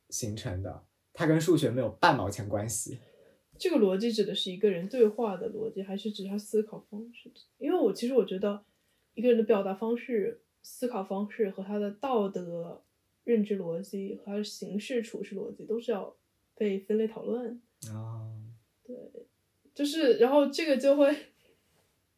形成的，它跟数学没有半毛钱关系。这个逻辑指的是一个人对话的逻辑，还是指他思考方式？因为我其实我觉得一个人的表达方式、思考方式和他的道德认知逻辑和他的行事处事逻辑都是要被分类讨论。啊，对就是，然后这个就会，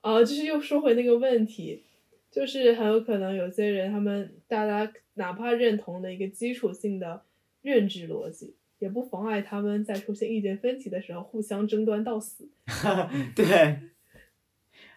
啊、就是又说回那个问题，就是很有可能有些人他们大家哪怕认同的一个基础性的认知逻辑，也不妨碍他们在出现意见分歧的时候互相争端到死。对，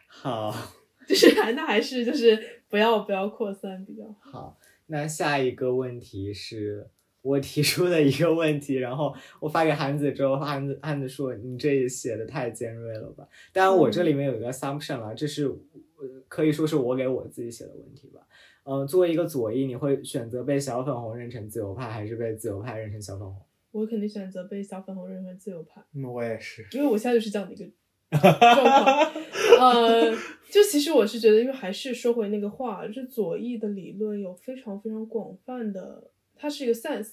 好，就是还那还是就是不要不要扩散比较好。好，那下一个问题是我提出的一个问题，然后我发给韩子之后，韩子韩子说你这也写的太尖锐了吧？当然我这里面有一个 assumption 了，这是呃可以说是我给我自己写的问题吧。嗯、作为一个左翼，你会选择被小粉红认成自由派，还是被自由派认成小粉红？我肯定选择被小粉红认为自由派，嗯，我也是。因为我现在就是这样的一个 状况。呃，就其实我是觉得，因为还是说回那个话，就是左翼的理论有非常非常广泛的，它是一个散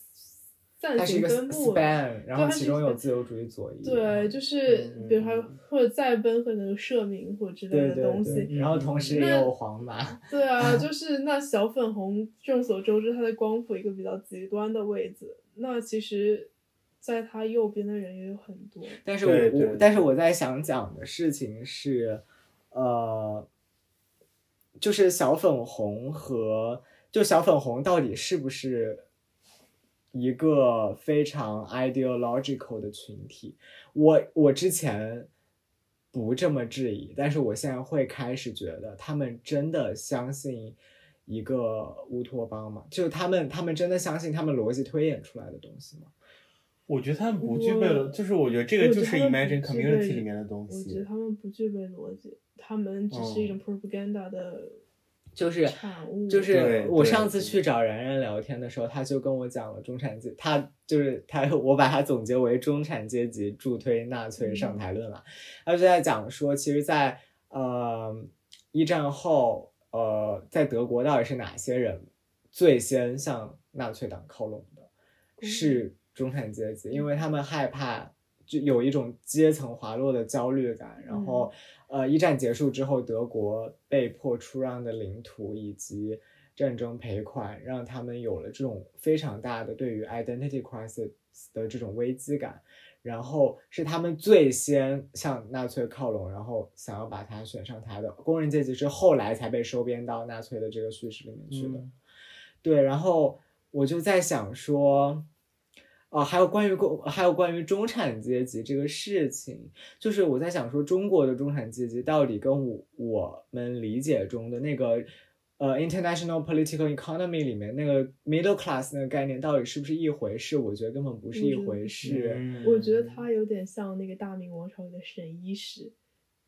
散行它是一个分布的。span，然后其中有自由主义左翼，对，就是嗯比如说或者再奔和那个社民或之类的东西，对，然后同时也有黄马，对啊，就是那小粉红，众所周知，它在光谱一个比较极端的位置。那其实，在它右边的人也有很多。但是我对对我但是我在想讲的事情是，呃，就是小粉红和就小粉红到底是不是一个非常 ideological 的群体？我我之前不这么质疑，但是我现在会开始觉得他们真的相信一个乌托邦吗？就他们他们真的相信他们逻辑推演出来的东西吗？我觉得他们不具备了，就是我觉得这个就是 Imagine Community 里面的东西我觉得。他们不具备逻辑，他们只是一种 propaganda 的就是。就是我上次去找然然聊天的时候，他就跟我讲了中产阶，他就是他，我把它总结为中产阶级助推纳粹上台论了。他就在讲说，其实在，呃一战后，呃在德国到底是哪些人最先向纳粹党靠拢的？嗯是中产阶级，因为他们害怕，就有一种阶层滑落的焦虑感。然后，呃，一战结束之后，德国被迫出让的领土以及战争赔款，让他们有了这种非常大的对于 identity crisis 的这种危机感。然后是他们最先向纳粹靠拢，然后想要把他选上台的工人阶级，是后来才被收编到纳粹的这个叙事里面去的。嗯对，然后我就在想说，呃，还有关于共，还有关于中产阶级这个事情，就是我在想说，中国的中产阶级到底跟我我们理解中的那个，呃，international political economy 里面那个 middle class 那个概念到底是不是一回事？我觉得根本不是一回事。嗯我觉得它有点像那个大明王朝里的神医师，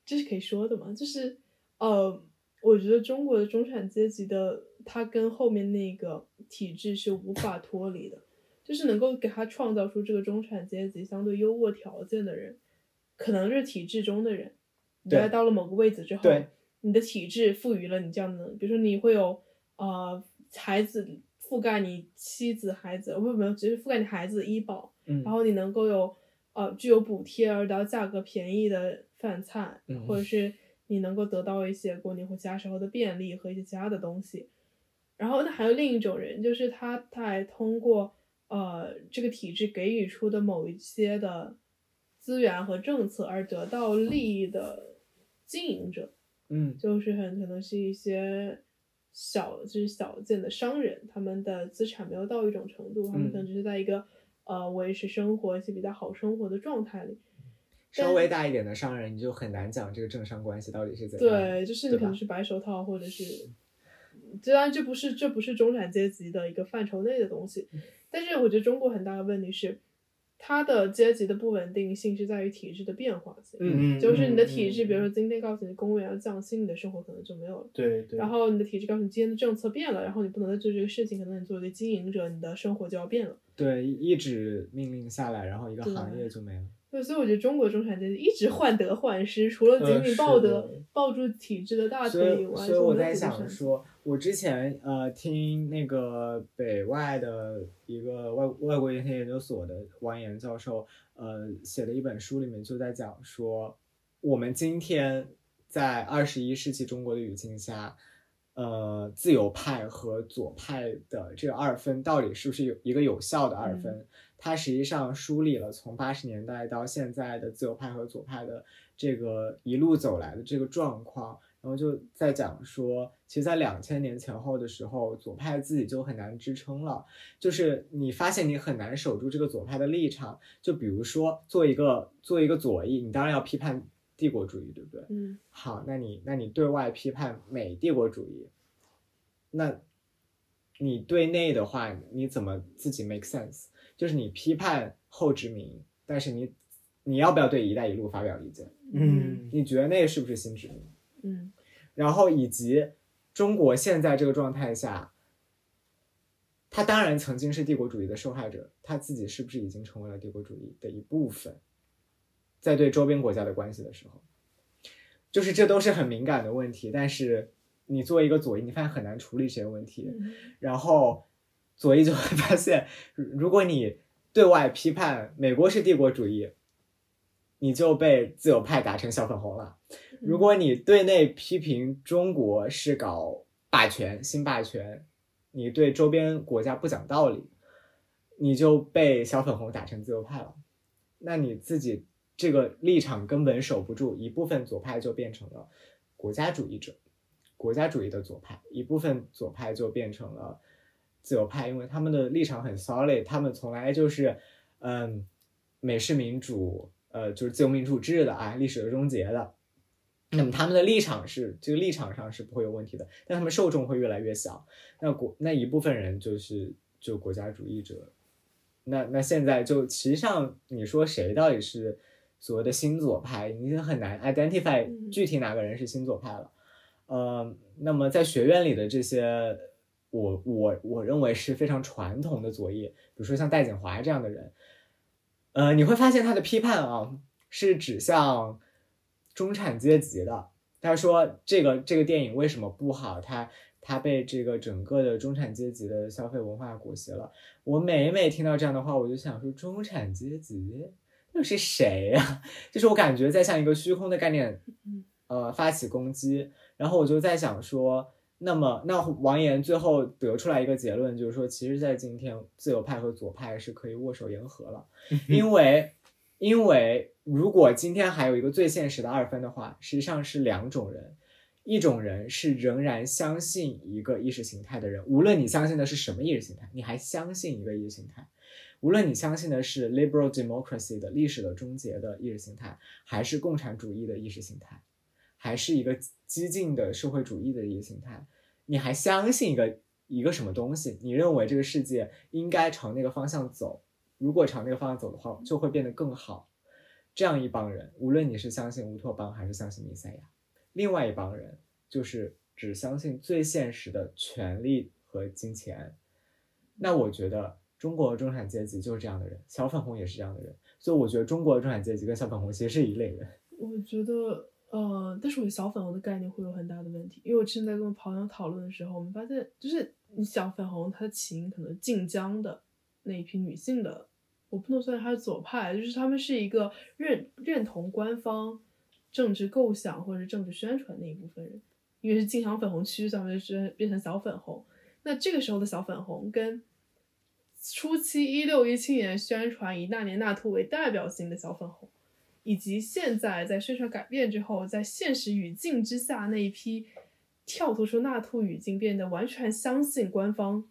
这是可以说的嘛？就是呃，我觉得中国的中产阶级的，它跟后面那个体制是无法脱离的，就是能够给他创造出这个中产阶级相对优渥条件的人，可能是体制中的人。你对来到了某个位置之后，你的体制赋予了你这样的能，比如说你会有呃孩子覆盖你妻子孩子，不不，只是覆盖你孩子的医保，嗯然后你能够有呃具有补贴而得到价格便宜的饭菜，嗯或者是你能够得到一些过年回家时候的便利和一些其他的东西。然后那还有另一种人，就是他在通过呃这个体制给予出的某一些的资源和政策而得到利益的经营者，嗯就是很可能是一些小就是小件的商人，他们的资产没有到一种程度，他们可能只是在一个呃维持生活一些比较好生活的状态里。稍微大一点的商人，你就很难讲这个政商关系到底是怎样。对，就是你可能是白手套，或者是，当然这不是这不是中产阶级的一个范畴内的东西，但是我觉得中国很大的问题是，它的阶级的不稳定性是在于体制的变化性。嗯就是你的体制，嗯比如说今天告诉你公务员要降薪，你的生活可能就没有了。对对，然后你的体制告诉你今天的政策变了，然后你不能再做这个事情，可能你作为一个经营者，你的生活就要变了。对，一纸命令下来，然后一个行业就没了。对，所以我觉得中国中产阶级一直患得患失，除了紧紧呃抱着、是的抱住体制的大，腿以外，所以我在想说，我之前呃听那个北外的一个外外国研究研究所的王岩教授呃写的一本书里面就在讲说，我们今天在二十一世纪中国的语境下，呃，自由派和左派的这个二分到底是不是有一个有效的二分？它实际上梳理了从八十年代到现在的自由派和左派的这个一路走来的这个状况，然后就在讲说，其实，在两千年前后的时候，左派自己就很难支撑了，就是你发现你很难守住这个左派的立场。就比如说，做一个做一个左翼，你当然要批判帝国主义，对不对？嗯好，那你那你对外批判美帝国主义，那你对内的话，你怎么自己 make sense？就是你批判后殖民，但是你你要不要对“一带一路”发表意见？嗯你觉得那个是不是新殖民？嗯然后以及中国现在这个状态下，他当然曾经是帝国主义的受害者，他自己是不是已经成为了帝国主义的一部分？在对周边国家的关系的时候，就是这都是很敏感的问题。但是你作为一个左翼，你发现很难处理这些问题。嗯然后左翼就会发现，如果你对外批判美国是帝国主义，你就被自由派打成小粉红了。如果你对内批评中国是搞霸权、新霸权，你对周边国家不讲道理，你就被小粉红打成自由派了。那你自己这个立场根本守不住，一部分左派就变成了国家主义者，国家主义的左派；一部分左派就变成了自由派，因为他们的立场很 solid，他们从来就是嗯美式民主，呃就是自由民主制的啊，历史的终结的。那么他们的立场是这个立场上是不会有问题的，但他们受众会越来越小。那国那一部分人就是就国家主义者。那那现在就实际上你说谁到底是所谓的新左派，已经很难 identify 嗯具体哪个人是新左派了。呃，那么在学院里的这些，我我我认为是非常传统的左翼，比如说像戴锦华这样的人，呃，你会发现他的批判啊是指向中产阶级的。他说这个这个电影为什么不好？他他被这个整个的中产阶级的消费文化裹挟了。我每每听到这样的话，我就想说，中产阶级又是谁呀、就是我感觉在向一个虚空的概念嗯，呃发起攻击。然后我就在想说，那么那王岩最后得出来一个结论，就是说，其实，在今天，自由派和左派是可以握手言和了，因为因为如果今天还有一个最现实的二分的话，实际上是两种人。一种人是仍然相信一个意识形态的人，无论你相信的是什么意识形态，你还相信一个意识形态，无论你相信的是 liberal democracy 的历史的终结的意识形态，还是共产主义的意识形态，还是一个激进的社会主义的一个形态，你还相信一个一个什么东西？你认为这个世界应该朝那个方向走？如果朝那个方向走的话，就会变得更好。这样一帮人，无论你是相信乌托邦还是相信弥赛亚，另外一帮人就是只相信最现实的权利和金钱。那我觉得中国中产阶级就是这样的人，小粉红也是这样的人，所以我觉得中国的中产阶级跟小粉红其实是一类人。我觉得，呃，但是我觉得小粉红的概念会有很大的问题，因为我之前在跟我朋友讨论的时候，我们发现，就是你小粉红它的起因可能晋江的那一批女性的，我不能算她是左派，就是她们是一个认认同官方政治构想或者是政治宣传那一部分人，因为是晋江粉红区，所以他们就是变成小粉红。那这个时候的小粉红跟初期一六一七年宣传以那年那兔为代表性的小粉红，以及现在在宣传改变之后，在现实语境之下那一批跳脱出那兔语境，变得完全相信官方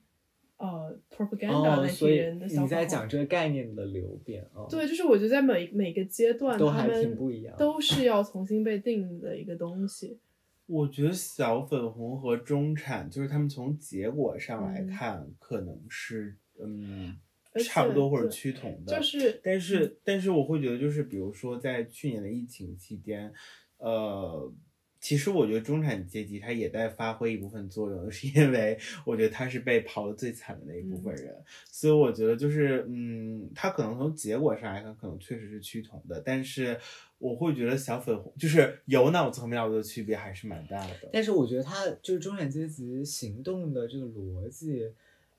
呃 propaganda 哦，那所以批人的小你在。讲这个概念的流变啊，对，就是我觉得在每每个阶段，他都还挺们不一样。都是要重新被定义的一个东西。我觉得小粉红和中产，就是他们从结果上来嗯看，可能是嗯差不多或者趋同的。就是但是但是我会觉得，就是比如说在去年的疫情期间，呃，其实我觉得中产阶级他也在发挥一部分作用，是因为我觉得他是被刨的最惨的那一部分人，所以我觉得就是嗯，他可能从结果上来看，可能确实是趋同的，但是我会觉得小粉红就是有脑子和没脑子的区别还是蛮大的。但是我觉得他就是中产阶级行动的这个逻辑，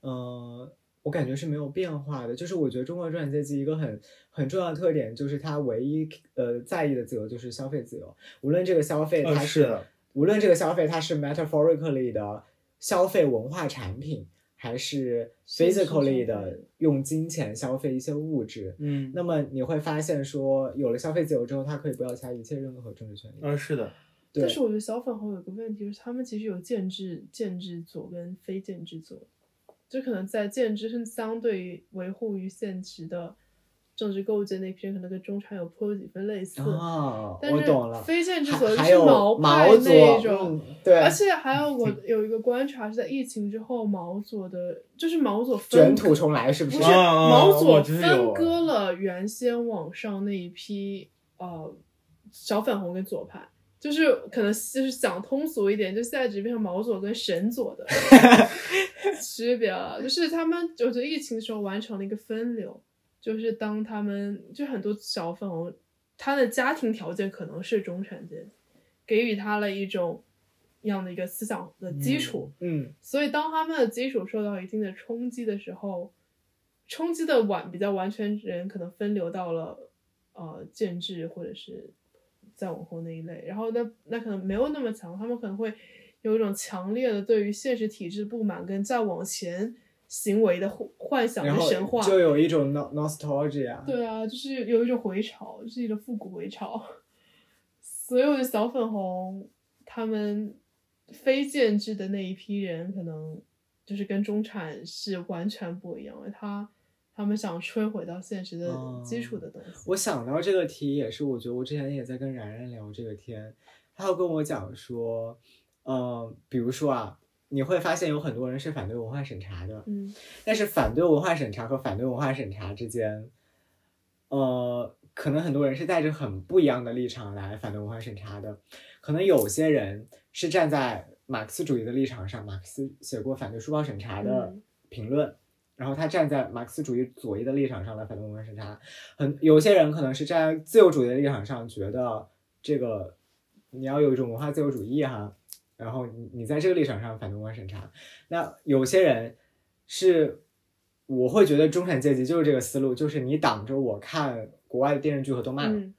呃，我感觉是没有变化的。就是我觉得中国中产阶级一个很很重要的特点，就是他唯一呃在意的自由就是消费自由，无论这个消费呃它是的无论这个消费它是 metaphorically 的消费文化产品，还是 physically 的用金钱消费一些物质。嗯，那么你会发现说，有了消费自由之后，他可以不要其他一切任何政治权利。呃是的，对但是我觉得小粉红有个问题，就是他们其实有建制建制左跟非建制左，就可能在建制是相对于维护于现实的政治构建那批人，可能跟中产有颇有几分类似。哦，但是我懂了。非建制左就是毛派那种，嗯对，而且还有 我有一个观察是在疫情之后，毛左的，就是毛左分卷土重来是不是？不是毛左分割了原先网上那一批呃小粉红跟左派，就是可能就是讲通俗一点，就现在只变成毛左跟神左的 区别了。就是他们，我觉得疫情的时候完成了一个分流，就是当他们就很多小粉红，他的家庭条件可能是中产阶级，给予他了一种一样的一个思想的基础。嗯，所以当他们的基础受到一定的冲击的时候，冲击的晚比较完全人可能分流到了呃建制或者是再往后那一类，然后那那可能没有那么强，他们可能会有一种强烈的对于现实体制不满，跟再往前行为的幻幻想跟神话。就有一种 no nostalgia。对啊，就是有一种回潮，就是一种复古回潮。所有的小粉红，他们非建制的那一批人，可能就是跟中产是完全不一样的。他他们想摧毁到现实的基础的东西。我想到这个题也是，我觉得我之前也在跟然然聊这个天，他有跟我讲说，嗯、比如说啊，你会发现有很多人是反对文化审查的，嗯但是反对文化审查和反对文化审查之间，呃，可能很多人是带着很不一样的立场来反对文化审查的。可能有些人是站在马克思主义的立场上，马克思写过反对书报审查的嗯评论，然后他站在马克思主义左翼的立场上来反对文化审查。很有些人可能是站在自由主义的立场上，觉得这个你要有一种文化自由主义哈，然后你你在这个立场上反对文化审查。那有些人是，我会觉得中产阶级就是这个思路，就是你挡着我看国外的电视剧和动漫，嗯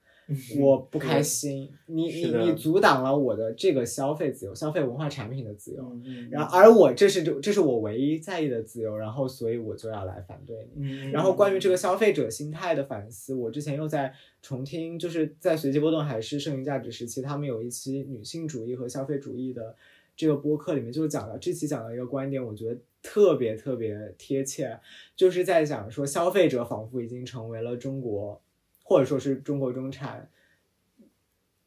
我不开心，你你你阻挡了我的这个消费自由，消费文化产品的自由。然后，而我这是这是我唯一在意的自由，然后所以我就要来反对你。嗯，然后关于这个消费者心态的反思，我之前又在重听，就是在随机波动还是剩余价值时期，他们有一期女性主义和消费主义的这个播客里面，就讲了这期讲到一个观点，我觉得特别特别贴切，就是在讲说消费者仿佛已经成为了中国或者说是中国中产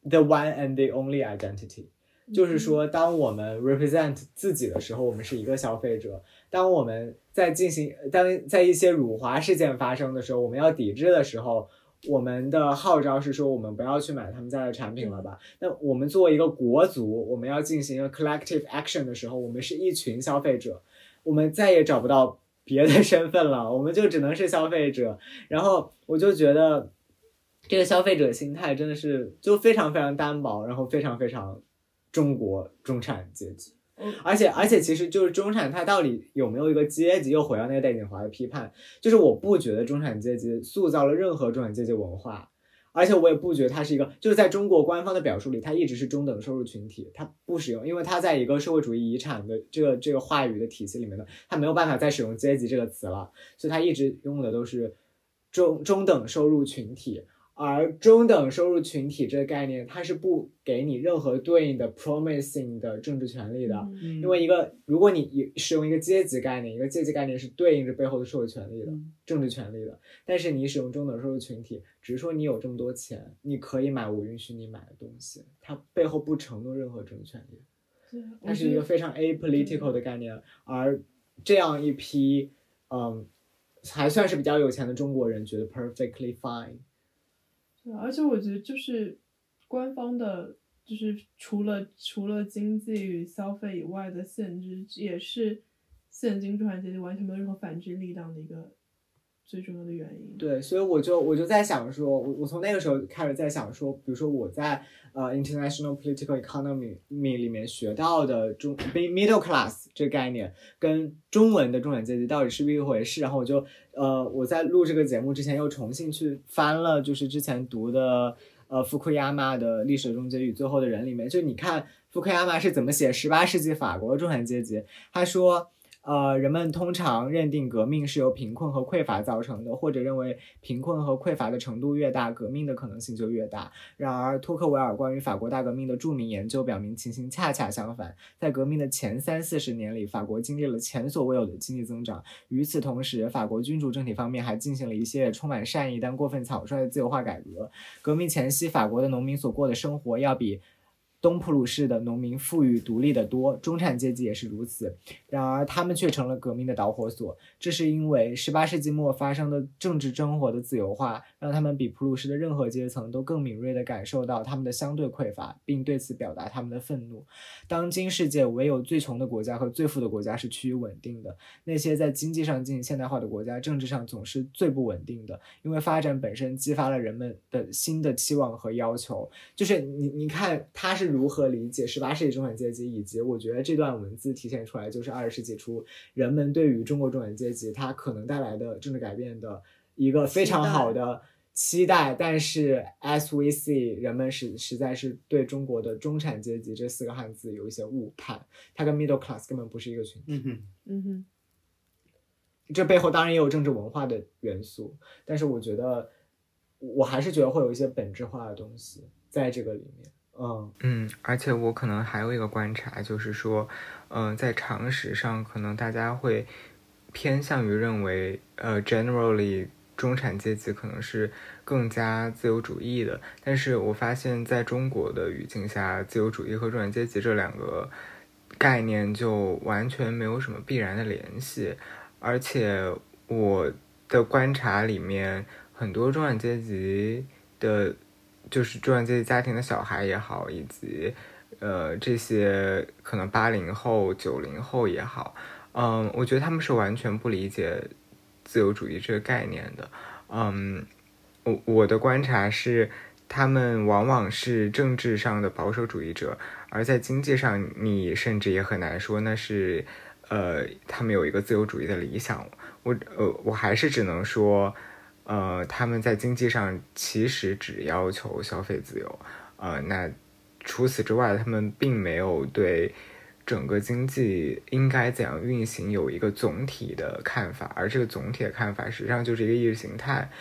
the one and the only identity。就是嗯说，当我们 represent 自己的时候，我们是一个消费者；当我们在进行当在一些辱华事件发生的时候，我们要抵制的时候，我们的号召是说，我们不要去买他们家的产品了吧？那我们作为一个国足，我们要进行一个 collective action 的时候，我们是一群消费者，我们再也找不到别的身份了，我们就只能是消费者。然后我就觉得，这个消费者心态真的是就非常非常单薄，然后非常非常中国中产阶级。嗯而且而且，其实就是中产，它到底有没有一个阶级？又回到那个戴锦华的批判，就是我不觉得中产阶级塑造了任何中产阶级文化，而且我也不觉得它是一个，就是在中国官方的表述里，它一直是中等收入群体，它不使用，因为它在一个社会主义遗产的这个这个话语的体系里面的，它没有办法再使用阶级这个词了，所以它一直用的都是中中等收入群体。而中等收入群体这个概念，它是不给你任何对应的 promising 的政治权利的，嗯。因为一个如果你使用一个阶级概念，一个阶级概念是对应着背后的社会权利的、嗯。政治权利的，但是你使用中等收入群体，只是说你有这么多钱，你可以买我允许你买的东西，它背后不承诺任何政治权利，对它是一个非常 apolitical 的概念，而这样一批嗯还算是比较有钱的中国人觉得 perfectly fine。而且我觉得就是官方的，就是除了除了经济与消费以外的限制，也是现今中产阶级完全没有任何反制力量的一个最重要的原因。对，所以我就我就在想说，我我从那个时候开始在想说，比如说我在呃 international political economy 里面学到的中 middle class 这个概念，跟中文的中产阶级到底是不是一回事？然后我就呃我在录这个节目之前又重新去翻了，就是之前读的呃福库亚马的《历史终结与最后的人》里面，就你看福库亚马是怎么写十八世纪法国中产阶级，他说。呃，人们通常认定革命是由贫困和匮乏造成的，或者认为贫困和匮乏的程度越大，革命的可能性就越大。然而，托克维尔关于法国大革命的著名研究表明，情形恰恰相反。在革命的前三四十年里，法国经历了前所未有的经济增长。与此同时，法国君主政体方面还进行了一系列充满善意但过分草率的自由化改革。革命前夕，法国的农民所过的生活要比。东普鲁士的农民富裕独立得多，中产阶级也是如此。然而，他们却成了革命的导火索。这是因为18世纪末发生的政治生活的自由化，让他们比普鲁士的任何阶层都更敏锐地感受到他们的相对匮乏，并对此表达他们的愤怒。当今世界唯有最穷的国家和最富的国家是趋于稳定的，那些在经济上进行现代化的国家，政治上总是最不稳定的，因为发展本身激发了人们的新的期望和要求。就是你，你看他是。如何理解十八世纪中产阶级，以及我觉得这段文字体现出来就是二十世纪初人们对于中国中产阶级它可能带来的政治改变的一个非常好的期待。但是，as we see，人们实实在是对中国的中产阶级这四个汉字有一些误判，它跟 middle class 根本不是一个群体。嗯哼，嗯哼，这背后当然也有政治文化的元素，但是我觉得我还是觉得会有一些本质化的东西在这个里面。嗯嗯，而且我可能还有一个观察，就是说，嗯，在常识上，可能大家会偏向于认为，呃，generally 中产阶级可能是更加自由主义的。但是我发现，在中国的语境下，自由主义和中产阶级这两个概念就完全没有什么必然的联系。而且我的观察里面，很多中产阶级的。就是中产阶级家庭的小孩也好，以及呃这些可能八零后、九零后也好，嗯，我觉得他们是完全不理解自由主义这个概念的。嗯，我我的观察是，他们往往是政治上的保守主义者，而在经济上，你甚至也很难说那是呃他们有一个自由主义的理想。我呃我还是只能说。呃，他们在经济上其实只要求消费自由，呃，那除此之外，他们并没有对整个经济应该怎样运行有一个总体的看法，而这个总体的看法实际上就是一个意识形态。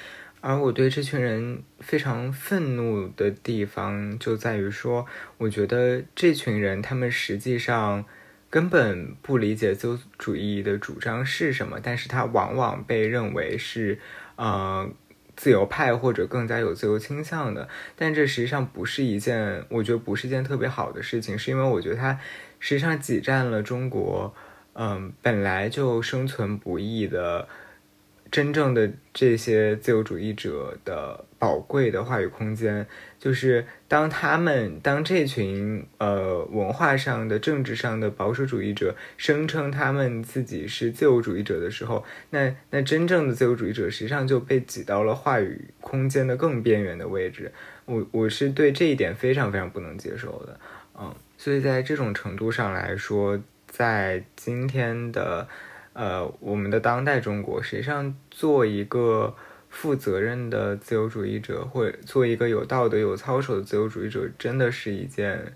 而我对这群人非常愤怒的地方就在于说，我觉得这群人他们实际上根本不理解自由主义的主张是什么，但是他往往被认为是。呃，自由派或者更加有自由倾向的，但这实际上不是一件，我觉得不是一件特别好的事情，是因为我觉得它实际上挤占了中国，嗯，本来就生存不易的。真正的这些自由主义者的宝贵的话语空间，就是当他们当这群呃文化上的、政治上的保守主义者声称他们自己是自由主义者的时候，那那真正的自由主义者实际上就被挤到了话语空间的更边缘的位置。我我是对这一点非常非常不能接受的，嗯，所以在这种程度上来说，在今天的。呃，我们的当代中国，实际上做一个负责任的自由主义者，或做一个有道德、有操守的自由主义者，真的是一件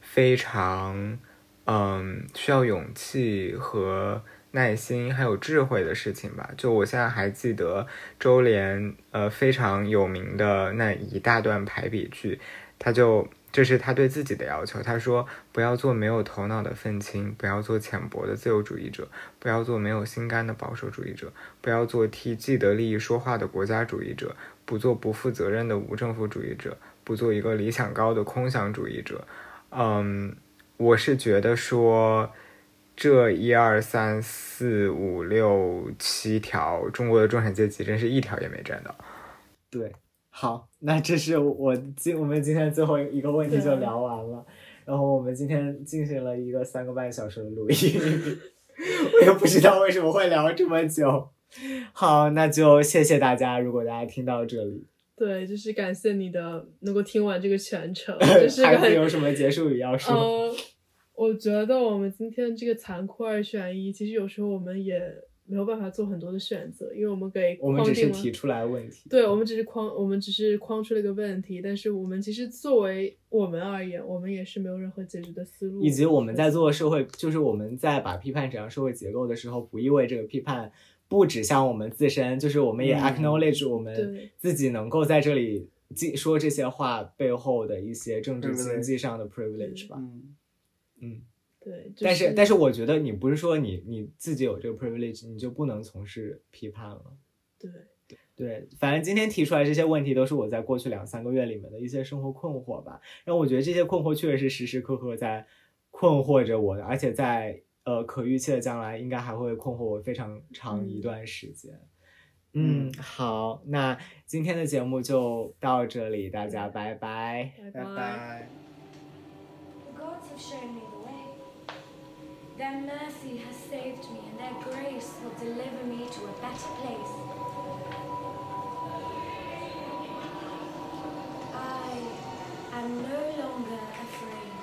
非常嗯需要勇气和耐心还有智慧的事情吧。就我现在还记得周濂呃非常有名的那一大段排比句，他就。这是他对自己的要求。他说：“不要做没有头脑的愤青，不要做浅薄的自由主义者，不要做没有心肝的保守主义者，不要做替既得利益说话的国家主义者，不做不负责任的无政府主义者，不做一个理想高的空想主义者。”嗯，我是觉得说，这一二三四五六七条，中国的中产阶级真是一条也没占到。对。好，那这是我今我们今天最后一个问题就聊完了，然后我们今天进行了一个三个半小时的录音，我也不知道为什么会聊这么久。好，那就谢谢大家，如果大家听到这里，对，就是感谢你的能够听完这个全程。还是有什么结束语要说？呃，我觉得我们今天这个残酷二选一，其实有时候我们也没有办法做很多的选择，因为我们给我们只是提出来问题。对，我们只是框，我们只是框出了一个问题，但是我们其实作为我们而言，我们也是没有任何解决的思路，以及我们在做社会，就是我们在把批判指向社会结构的时候，不意味这个批判不指向我们自身，就是我们也嗯。acknowledge 我们自己能够在这里记说这些话背后的一些政治经济上的 privilege 吧。嗯，嗯，对，就但是但是我觉得你不是说你你自己有这个 privilege，你就不能从事批判了。对，对，反正今天提出来这些问题，都是我在过去两三个月里面的一些生活困惑吧。然后我觉得这些困惑确实是时时刻刻在困惑着我的，而且在呃可预期的将来，应该还会困惑我非常长一嗯段时间。嗯，好，那今天的节目就到这里，大家拜拜。拜拜。Their mercy has saved me, and their grace will deliver me to a better place. I am no longer afraid.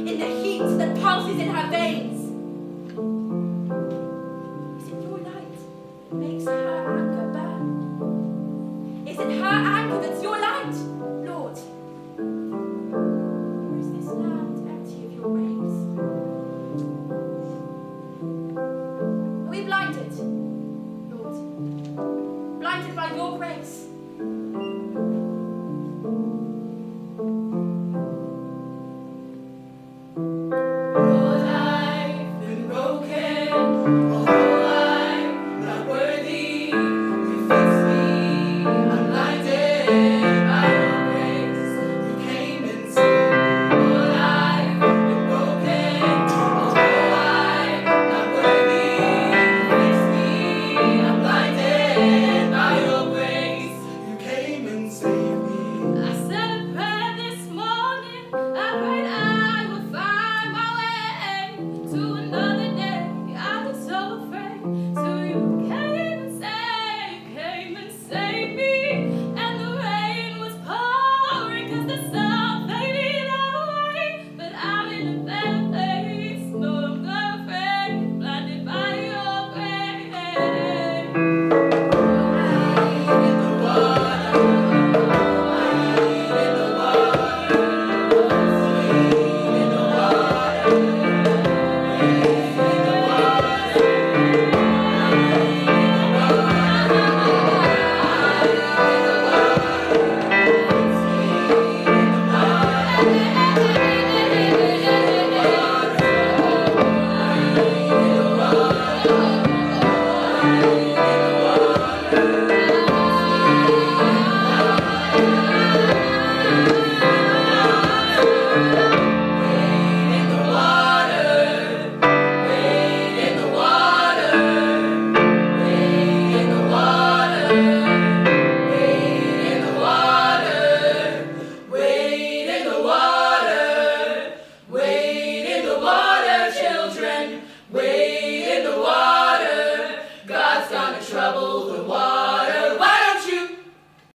in the heat that pulses in her veins.